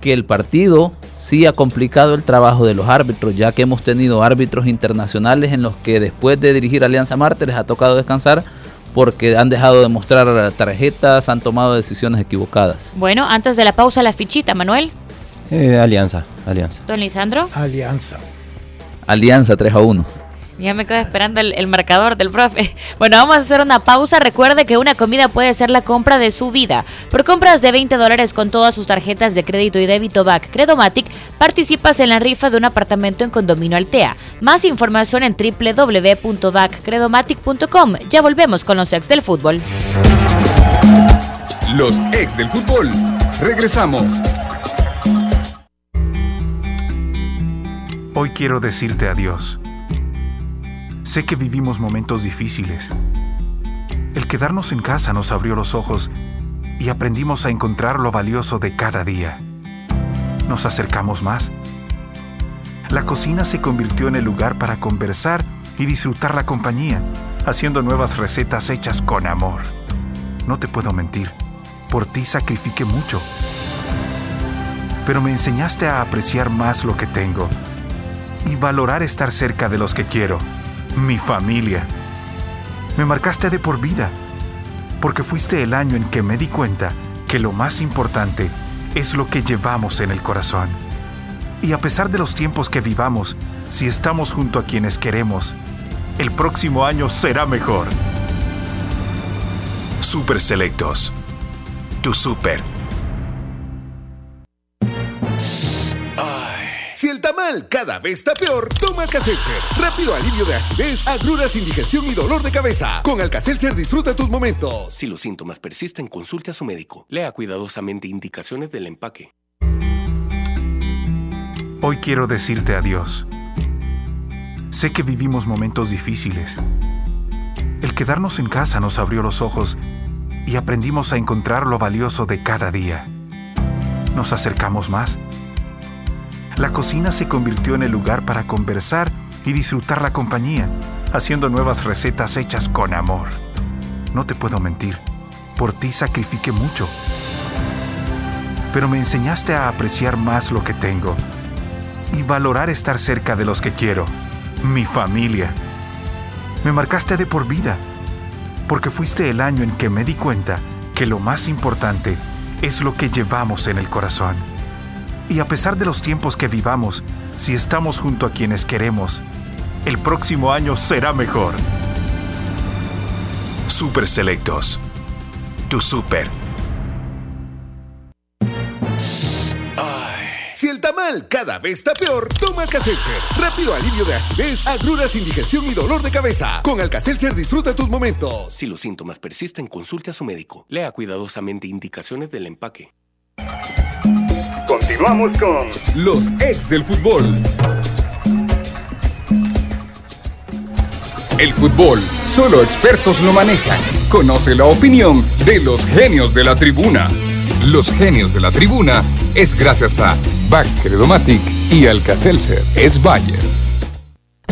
que el partido sí ha complicado el trabajo de los árbitros, ya que hemos tenido árbitros internacionales en los que después de dirigir Alianza Marte les ha tocado descansar porque han dejado de mostrar tarjetas, han tomado decisiones equivocadas. Bueno, antes de la pausa, la fichita, Manuel. Eh, alianza, alianza. Don Lisandro. Alianza. Alianza 3 a 1. Ya me quedo esperando el, marcador del profe. Bueno, vamos a hacer una pausa. Recuerde que una comida puede ser la compra de su vida. Por compras de 20 dólares con todas sus tarjetas de crédito y débito BAC Credomatic, participas en la rifa de un apartamento en Condominio Altea. Más información en www.backcredomatic.com. Ya volvemos con los ex del fútbol. Los ex del fútbol. Regresamos. Hoy quiero decirte adiós Sé que vivimos momentos difíciles. El quedarnos en casa nos abrió los ojos y aprendimos a encontrar lo valioso de cada día. Nos acercamos más. La cocina se convirtió en el lugar para conversar y disfrutar la compañía, haciendo nuevas recetas hechas con amor. No te puedo mentir, por ti sacrifiqué mucho. Pero me enseñaste a apreciar más lo que tengo y valorar estar cerca de los que quiero mi familia. Me marcaste de por vida. porque fuiste el año en que me di cuenta que lo más importante es lo que llevamos en el corazón. Y a pesar de los tiempos que vivamos, si estamos junto a quienes queremos, el próximo año será mejor. Super Selectos. Tu super Cada vez está peor, toma Alka-Seltzer. Rápido alivio de acidez, agruras, indigestión y dolor de cabeza. Con Alka-Seltzer disfruta tus momentos. Si los síntomas persisten, consulte a su médico. Lea cuidadosamente indicaciones del empaque. Hoy quiero decirte adiós. Sé que vivimos momentos difíciles. El quedarnos en casa nos abrió los ojos y aprendimos a encontrar lo valioso de cada día. Nos acercamos más la cocina se convirtió en el lugar para conversar y disfrutar la compañía, haciendo nuevas recetas hechas con amor. No te puedo mentir, por ti sacrifiqué mucho. Pero me enseñaste a apreciar más lo que tengo y valorar estar cerca de los que quiero, mi familia. Me marcaste de por vida, porque fuiste el año en que me di cuenta que lo más importante es lo que llevamos en el corazón. Y a pesar de los tiempos que vivamos, si estamos junto a quienes queremos, el próximo año será mejor. Super Selectos. Tu super. Si el tamal cada vez está peor, toma Alka-Seltzer. Rápido alivio de acidez, agruras, indigestión y dolor de cabeza. Con Alka-Seltzer disfruta tus momentos. Si los síntomas persisten, consulte a su médico. Lea cuidadosamente indicaciones del empaque. Continuamos con los ex del fútbol. El fútbol, solo expertos lo manejan. Conoce la opinión de los genios de la tribuna. Los genios de la tribuna es gracias a Back Credomatic y Alcacelser es Bayer.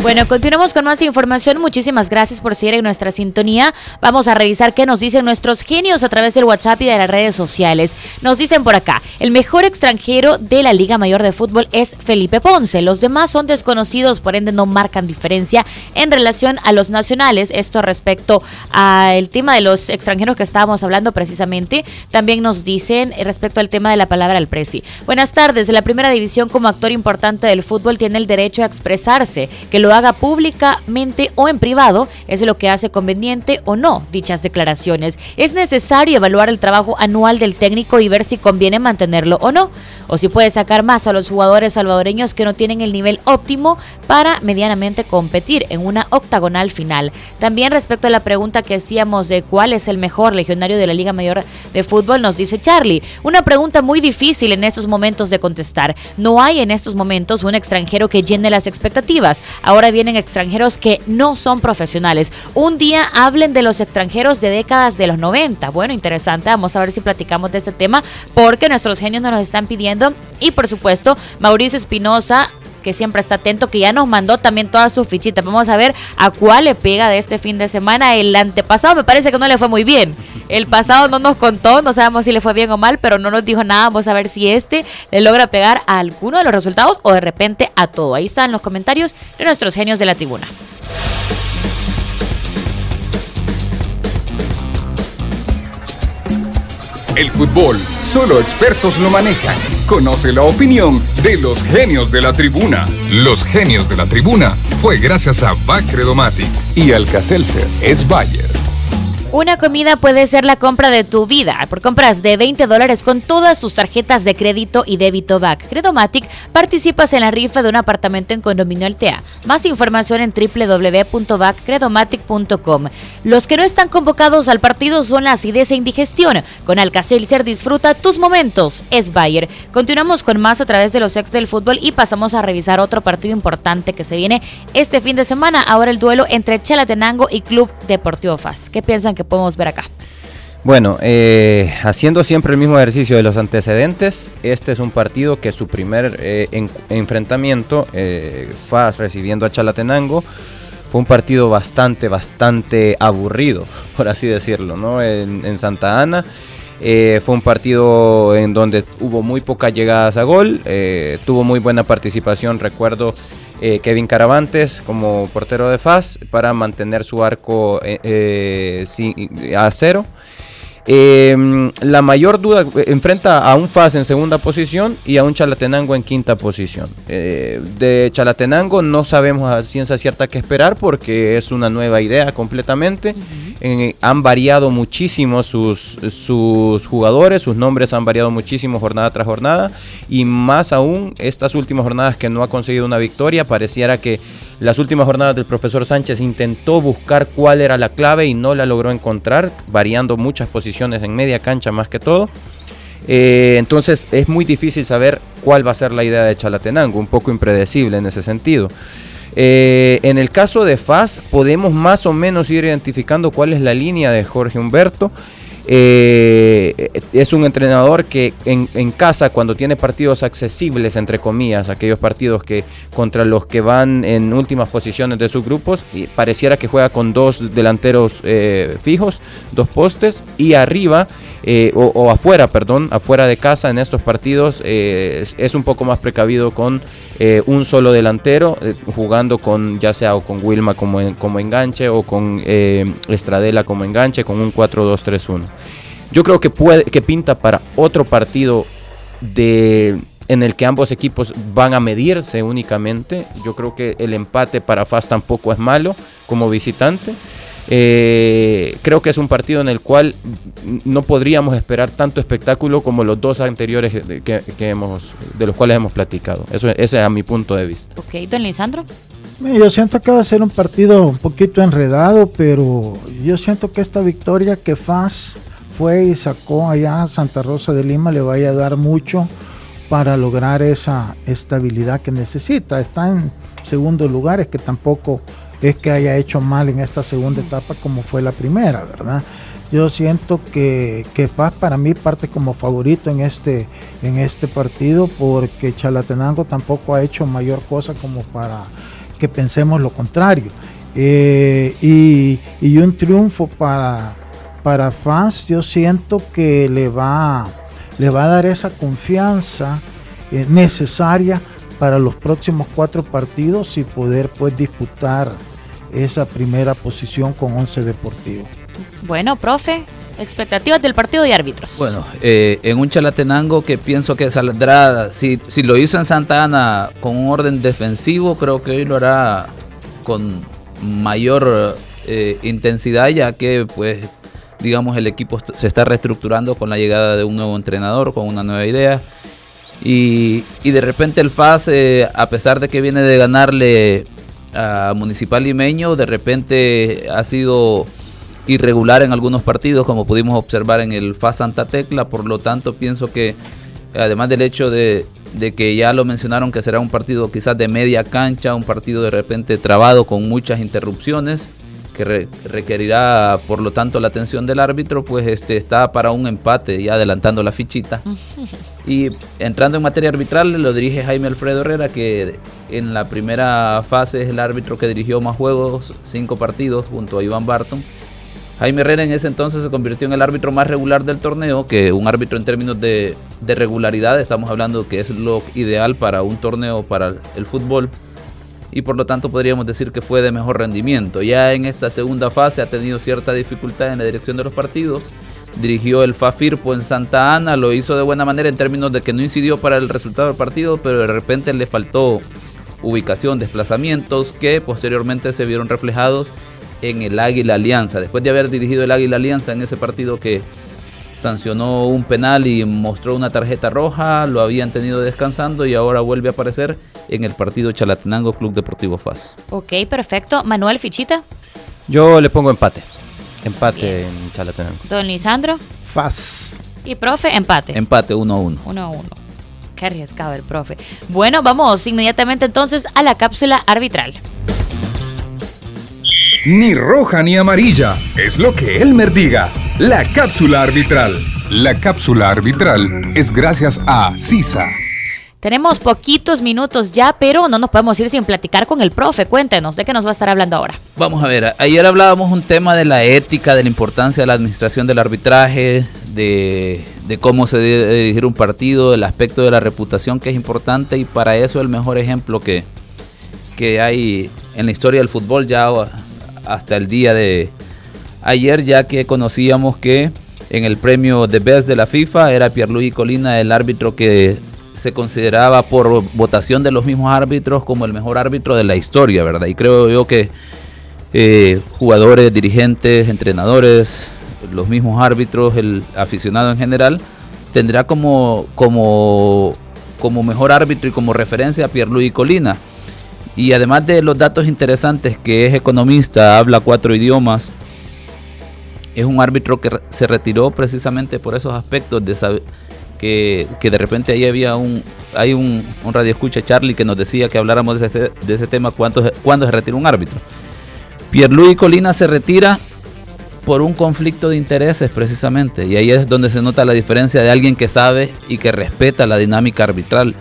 Bueno, continuamos con más información. Muchísimas gracias por seguir en nuestra sintonía. Vamos a revisar qué nos dicen nuestros genios a través del WhatsApp y de las redes sociales. Nos dicen por acá, el mejor extranjero de la Liga Mayor de Fútbol es Felipe Ponce. Los demás son desconocidos, por ende no marcan diferencia en relación a los nacionales. Esto respecto al tema de los extranjeros que estábamos hablando precisamente. También nos dicen eh, respecto al tema de la palabra al presi. Buenas tardes. La primera división como actor importante del fútbol tiene el derecho a expresarse, que lo haga públicamente o en privado, es lo que hace conveniente o no dichas declaraciones. Es necesario evaluar el trabajo anual del técnico y ver si conviene mantenerlo o no, o si puede sacar más a los jugadores salvadoreños que no tienen el nivel óptimo para medianamente competir en una octagonal final. También respecto a la pregunta que hacíamos de cuál es el mejor legionario de la Liga Mayor de Fútbol, nos dice Charlie, una pregunta muy difícil en estos momentos de contestar. No hay en estos momentos un extranjero que llene las expectativas. Ahora ahora vienen extranjeros que no son profesionales. Un día hablen de los extranjeros de décadas de los 90. Bueno, interesante. Vamos a ver si platicamos de ese tema porque nuestros genios nos lo están pidiendo. Y por supuesto, Mauricio Espinosa que siempre está atento, que ya nos mandó también todas sus fichitas. Vamos a ver a cuál le pega de este fin de semana. El antepasado me parece que no le fue muy bien. El pasado no nos contó, no sabemos si le fue bien o mal, pero no nos dijo nada. Vamos a ver si este le logra pegar a alguno de los resultados o de repente a todo. Ahí están los comentarios de nuestros genios de la tribuna. El fútbol, solo expertos lo manejan. Conoce la opinión de los genios de la tribuna. Los genios de la tribuna fue gracias a Bacredomatic y Alcacelser es Bayer. Una comida puede ser la compra de tu vida. Por compras de 20 dólares con todas tus tarjetas de crédito y débito BAC Credomatic, participas en la rifa de un apartamento en Condominio Altea. Más información en www.backcredomatic.com. Los que no están convocados al partido son la acidez e indigestión. Con Alcacelser disfruta tus momentos. Es Bayer. Continuamos con más a través de los ex del fútbol y pasamos a revisar otro partido importante que se viene este fin de semana. Ahora el duelo entre Chalatenango y Club Deportivo FAS. ¿Qué piensan que podemos ver acá? Bueno, eh, haciendo siempre el mismo ejercicio de los antecedentes, este es un partido que su primer eh, enfrentamiento, eh, FAS recibiendo a Chalatenango, fue un partido bastante, bastante aburrido, por así decirlo, ¿no? En, Santa Ana. fue un partido en donde hubo muy pocas llegadas a gol, tuvo muy buena participación, recuerdo eh, Kevin Caravantes como portero de FAS para mantener su arco eh, eh, a cero. Em, la mayor duda eh, enfrenta a un FAS en segunda posición y a un Chalatenango en quinta posición. Eh, de Chalatenango no sabemos a ciencia cierta qué esperar porque es una nueva idea completamente. han variado muchísimo sus, sus jugadores, sus nombres han variado muchísimo jornada tras jornada y más aún estas últimas jornadas que no ha conseguido una victoria, pareciera que las últimas jornadas del profesor Sánchez intentó buscar cuál era la clave y no la logró encontrar, variando muchas posiciones en media cancha más que todo. Eh, entonces es muy difícil saber cuál va a ser la idea de Chalatenango, un poco impredecible en ese sentido. Eh, en el caso de FAS podemos más o menos ir identificando cuál es la línea de Jorge Humberto. Eh, es un entrenador que en, casa, cuando tiene partidos accesibles, entre comillas, aquellos partidos que contra los que van en últimas posiciones de sus grupos, y pareciera que juega con dos delanteros eh, fijos, dos postes, y arriba eh, o, afuera, perdón, afuera de casa en estos partidos eh, es, un poco más precavido con eh, un solo delantero, jugando con ya sea o con Wilma como, como enganche o con Estradela como enganche, con un 4-2-3-1. Yo creo que, puede, que pinta para otro partido de, en el que ambos equipos van a medirse únicamente. Yo creo que el empate para FAS tampoco es malo como visitante. Eh, creo que es un partido en el cual no podríamos esperar tanto espectáculo como los dos anteriores que, hemos, de los cuales hemos platicado. Eso, ese es a mi punto de vista. Ok, don Lisandro. Yo siento que va a ser un partido un poquito enredado, pero yo siento que esta victoria que FAS fue y sacó allá a Santa Rosa de Lima le vaya a dar mucho para lograr esa estabilidad que necesita. Está en segundo lugar, es que tampoco es que haya hecho mal en esta segunda etapa como fue la primera, ¿verdad? Yo siento que, que Paz para mí parte como favorito en este, en este partido porque Chalatenango tampoco ha hecho mayor cosa como para que pensemos lo contrario. Eh, y, un triunfo para, para Faz, yo siento que le va, le va a dar esa confianza eh, necesaria para los próximos cuatro partidos y poder pues disputar esa primera posición con 11 Deportivo. Bueno, profe, expectativas del partido de árbitros. Bueno, eh, en un Chalatenango que pienso que saldrá, si, si lo hizo en Santa Ana con un orden defensivo, creo que hoy lo hará con mayor eh, intensidad, ya que pues digamos el equipo se está reestructurando con la llegada de un nuevo entrenador, con una nueva idea. Y, y de repente el FAS, eh, a pesar de que viene de ganarle a Municipal Limeño de repente ha sido irregular en algunos partidos, como pudimos observar en el FA Santa Tecla, por lo tanto pienso que además del hecho de, de que ya lo mencionaron que será un partido quizás de media cancha, un partido de repente trabado con muchas interrupciones, que requerirá por lo tanto la atención del árbitro, pues este está para un empate, ya adelantando la fichita. y entrando en materia arbitral, lo dirige Jaime Alfredo Herrera, que en la primera fase es el árbitro que dirigió más juegos, cinco partidos, junto a Iván Barton. Jaime Herrera en ese entonces se convirtió en el árbitro más regular del torneo, que un árbitro en términos de, de regularidad, estamos hablando que es lo ideal para un torneo para el fútbol y por lo tanto podríamos decir que fue de mejor rendimiento. Ya en esta segunda fase ha tenido cierta dificultad en la dirección de los partidos. Dirigió el FAFIRPO en Santa Ana, lo hizo de buena manera en términos de que no incidió para el resultado del partido, pero de repente le faltó ubicación, desplazamientos que posteriormente se vieron reflejados en el Águila Alianza. Después de haber dirigido el Águila Alianza en ese partido que sancionó un penal y mostró una tarjeta roja, lo habían tenido descansando y ahora vuelve a aparecer en el partido Chalatenango Club Deportivo FAS. Ok, perfecto. Manuel Fichita. Yo le pongo empate. Empate en Chalatenango. Don Lisandro. FAS. Y profe, empate. Empate 1 1. 1 1. Qué arriesgado el profe. Bueno, vamos inmediatamente entonces a la cápsula arbitral. Ni roja ni amarilla, es lo que Elmer diga. La cápsula arbitral. La cápsula arbitral es gracias a CISA. Tenemos poquitos minutos ya, pero no nos podemos ir sin platicar con el profe. Cuéntenos, ¿de qué nos va a estar hablando ahora? Vamos a ver, ayer hablábamos un tema de la ética, de la importancia de la administración del arbitraje, de, cómo se debe dirigir un partido, el aspecto de la reputación que es importante y para eso el mejor ejemplo que, que hay en la historia del fútbol ya hasta el día de ayer, ya que conocíamos que en el premio de Best de la FIFA era Pierluigi Colina el árbitro que se consideraba por votación de los mismos árbitros como el mejor árbitro de la historia, ¿verdad? Y creo yo que eh, jugadores, dirigentes, entrenadores, los mismos árbitros, el aficionado en general, tendrá como, como, como mejor árbitro y como referencia a Pierluigi Colina. Y además de los datos interesantes que es economista, habla cuatro idiomas, es un árbitro que se retiró precisamente por esos aspectos de saber que, de repente ahí había un hay un, un radio escucha Charlie que nos decía que habláramos de ese, de ese tema cuando, cuando se retira un árbitro. Pierluigi Colina se retira por un conflicto de intereses precisamente y ahí es donde se nota la diferencia de alguien que sabe y que respeta la dinámica arbitral.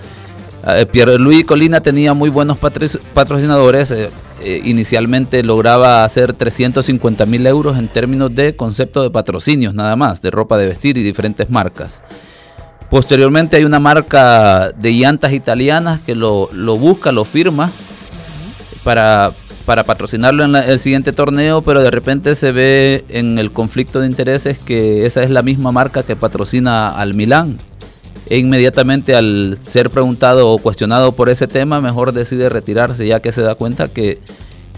Eh, Pierluigi Colina tenía muy buenos patrocinadores, eh, eh, inicialmente lograba hacer 350 mil euros en términos de concepto de patrocinios nada más, de ropa de vestir y diferentes marcas. Posteriormente hay una marca de llantas italianas que lo, lo busca, lo firma para, para patrocinarlo en el siguiente torneo, pero de repente se ve en el conflicto de intereses que esa es la misma marca que patrocina al Milán. E inmediatamente al ser preguntado o cuestionado por ese tema, mejor decide retirarse ya que se da cuenta que,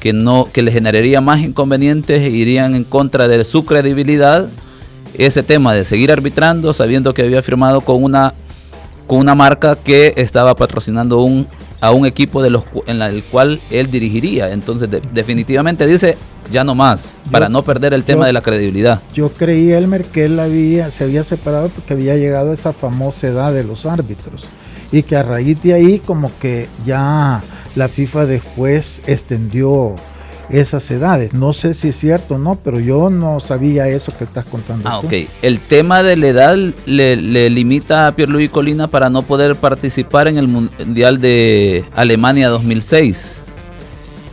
que, no, que le generaría más inconvenientes e irían en contra de su credibilidad ese tema de seguir arbitrando sabiendo que había firmado con una, con una marca que estaba patrocinando un a un equipo de los en el cual él dirigiría. Entonces, definitivamente dice, ya no más, para no perder el tema de la credibilidad. Yo creí, Elmer, que él había, se había separado porque había llegado a esa famosa edad de los árbitros. Y que a raíz de ahí, como que ya la FIFA después extendió esas edades. No sé si es cierto o no, pero yo no sabía eso que estás contando. Ah, ok. El tema de la edad le, limita a Pierluigi Colina para no poder participar en el Mundial de Alemania 2006.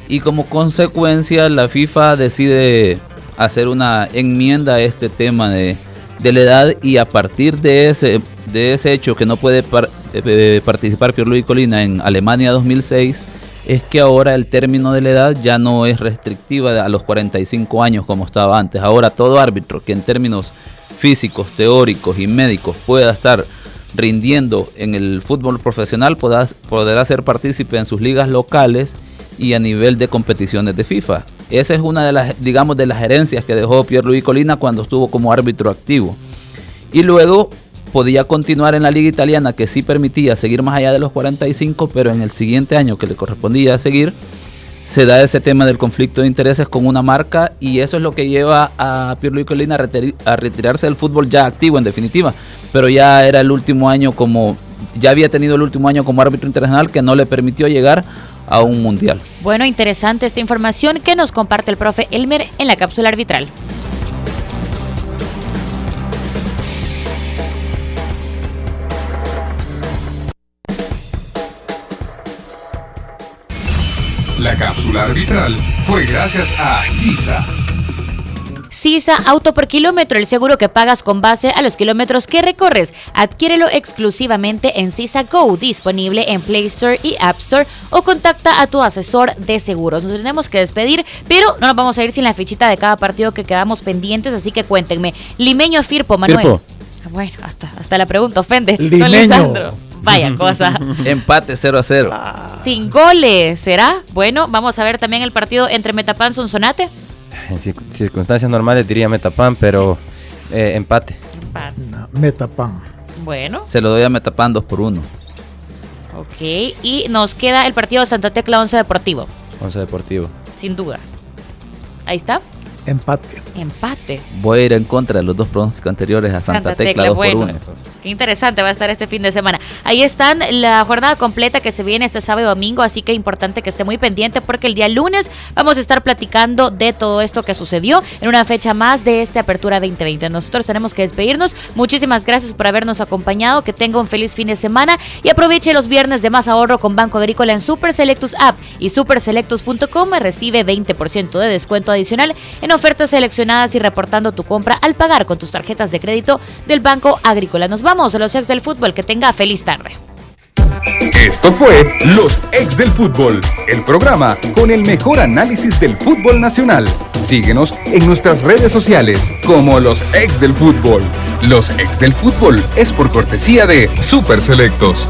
Y como consecuencia la FIFA decide hacer una enmienda a este tema de, la edad y a partir de ese, de ese hecho que no puede eh, participar Pierluigi Colina en Alemania 2006, es que ahora el término de la edad ya no es restrictiva a los 45 años como estaba antes. Ahora todo árbitro que en términos físicos, teóricos y médicos pueda estar rindiendo en el fútbol profesional podrá, podrá ser partícipe en sus ligas locales y a nivel de competiciones de FIFA. Esa es una de las, digamos, de las herencias que dejó Pierre Luis Colina cuando estuvo como árbitro activo. Y luego podía continuar en la liga italiana que sí permitía seguir más allá de los 45, pero en el siguiente año que le correspondía seguir, se da ese tema del conflicto de intereses con una marca y eso es lo que lleva a Pierluigi Colina a, retirarse del fútbol ya activo en definitiva, pero ya era el último año como ya había tenido el último año como árbitro internacional que no le permitió llegar a un mundial. Bueno, interesante esta información que nos comparte el profe Elmer en la cápsula arbitral. La cápsula arbitral fue gracias a CISA. CISA Auto por Kilómetro, el seguro que pagas con base a los kilómetros que recorres. Adquiérelo exclusivamente en CISA Go, disponible en Play Store y App Store o contacta a tu asesor de seguros. Nos tenemos que despedir, pero no nos vamos a ir sin la fichita de cada partido que quedamos pendientes, así que cuéntenme. Limeño Firpo, Manuel. Firpo. Ah, bueno, hasta, hasta la pregunta ofende. Limeño. Vaya cosa. Empate 0 a 0. Sin goles, ¿será? Bueno, vamos a ver también el partido entre Metapan Sonsonate. En circunstancias normales diría Metapan, pero eh, empate. empate. Metapan. Bueno. Se lo doy a Metapan 2 por 1. Ok, y nos queda el partido de Santa Tecla 11 Deportivo. 11 Deportivo. Sin duda. Ahí está. Empate. Empate. Voy a ir en contra de los dos pronósticos anteriores a Santa, Tecla, 2 por 1. Qué interesante va a estar este fin de semana. Ahí están la jornada completa que se viene este sábado y domingo, así que importante que esté muy pendiente porque el día lunes vamos a estar platicando de todo esto que sucedió en una fecha más de esta Apertura 2020. Nosotros tenemos que despedirnos. Muchísimas gracias por habernos acompañado. Que tenga un feliz fin de semana y aproveche los viernes de más ahorro con Banco Agrícola en Super Selectus App y superselectus.com. Recibe 20% de descuento adicional en ofertas seleccionadas y reportando tu compra al pagar con tus tarjetas de crédito del Banco Agrícola. Nos vamos a los ex del fútbol. Que tenga feliz tarde. Esto fue Los Ex del Fútbol, el programa con el mejor análisis del fútbol nacional. Síguenos en nuestras redes sociales como Los Ex del Fútbol. Los Ex del Fútbol es por cortesía de Super Selectos.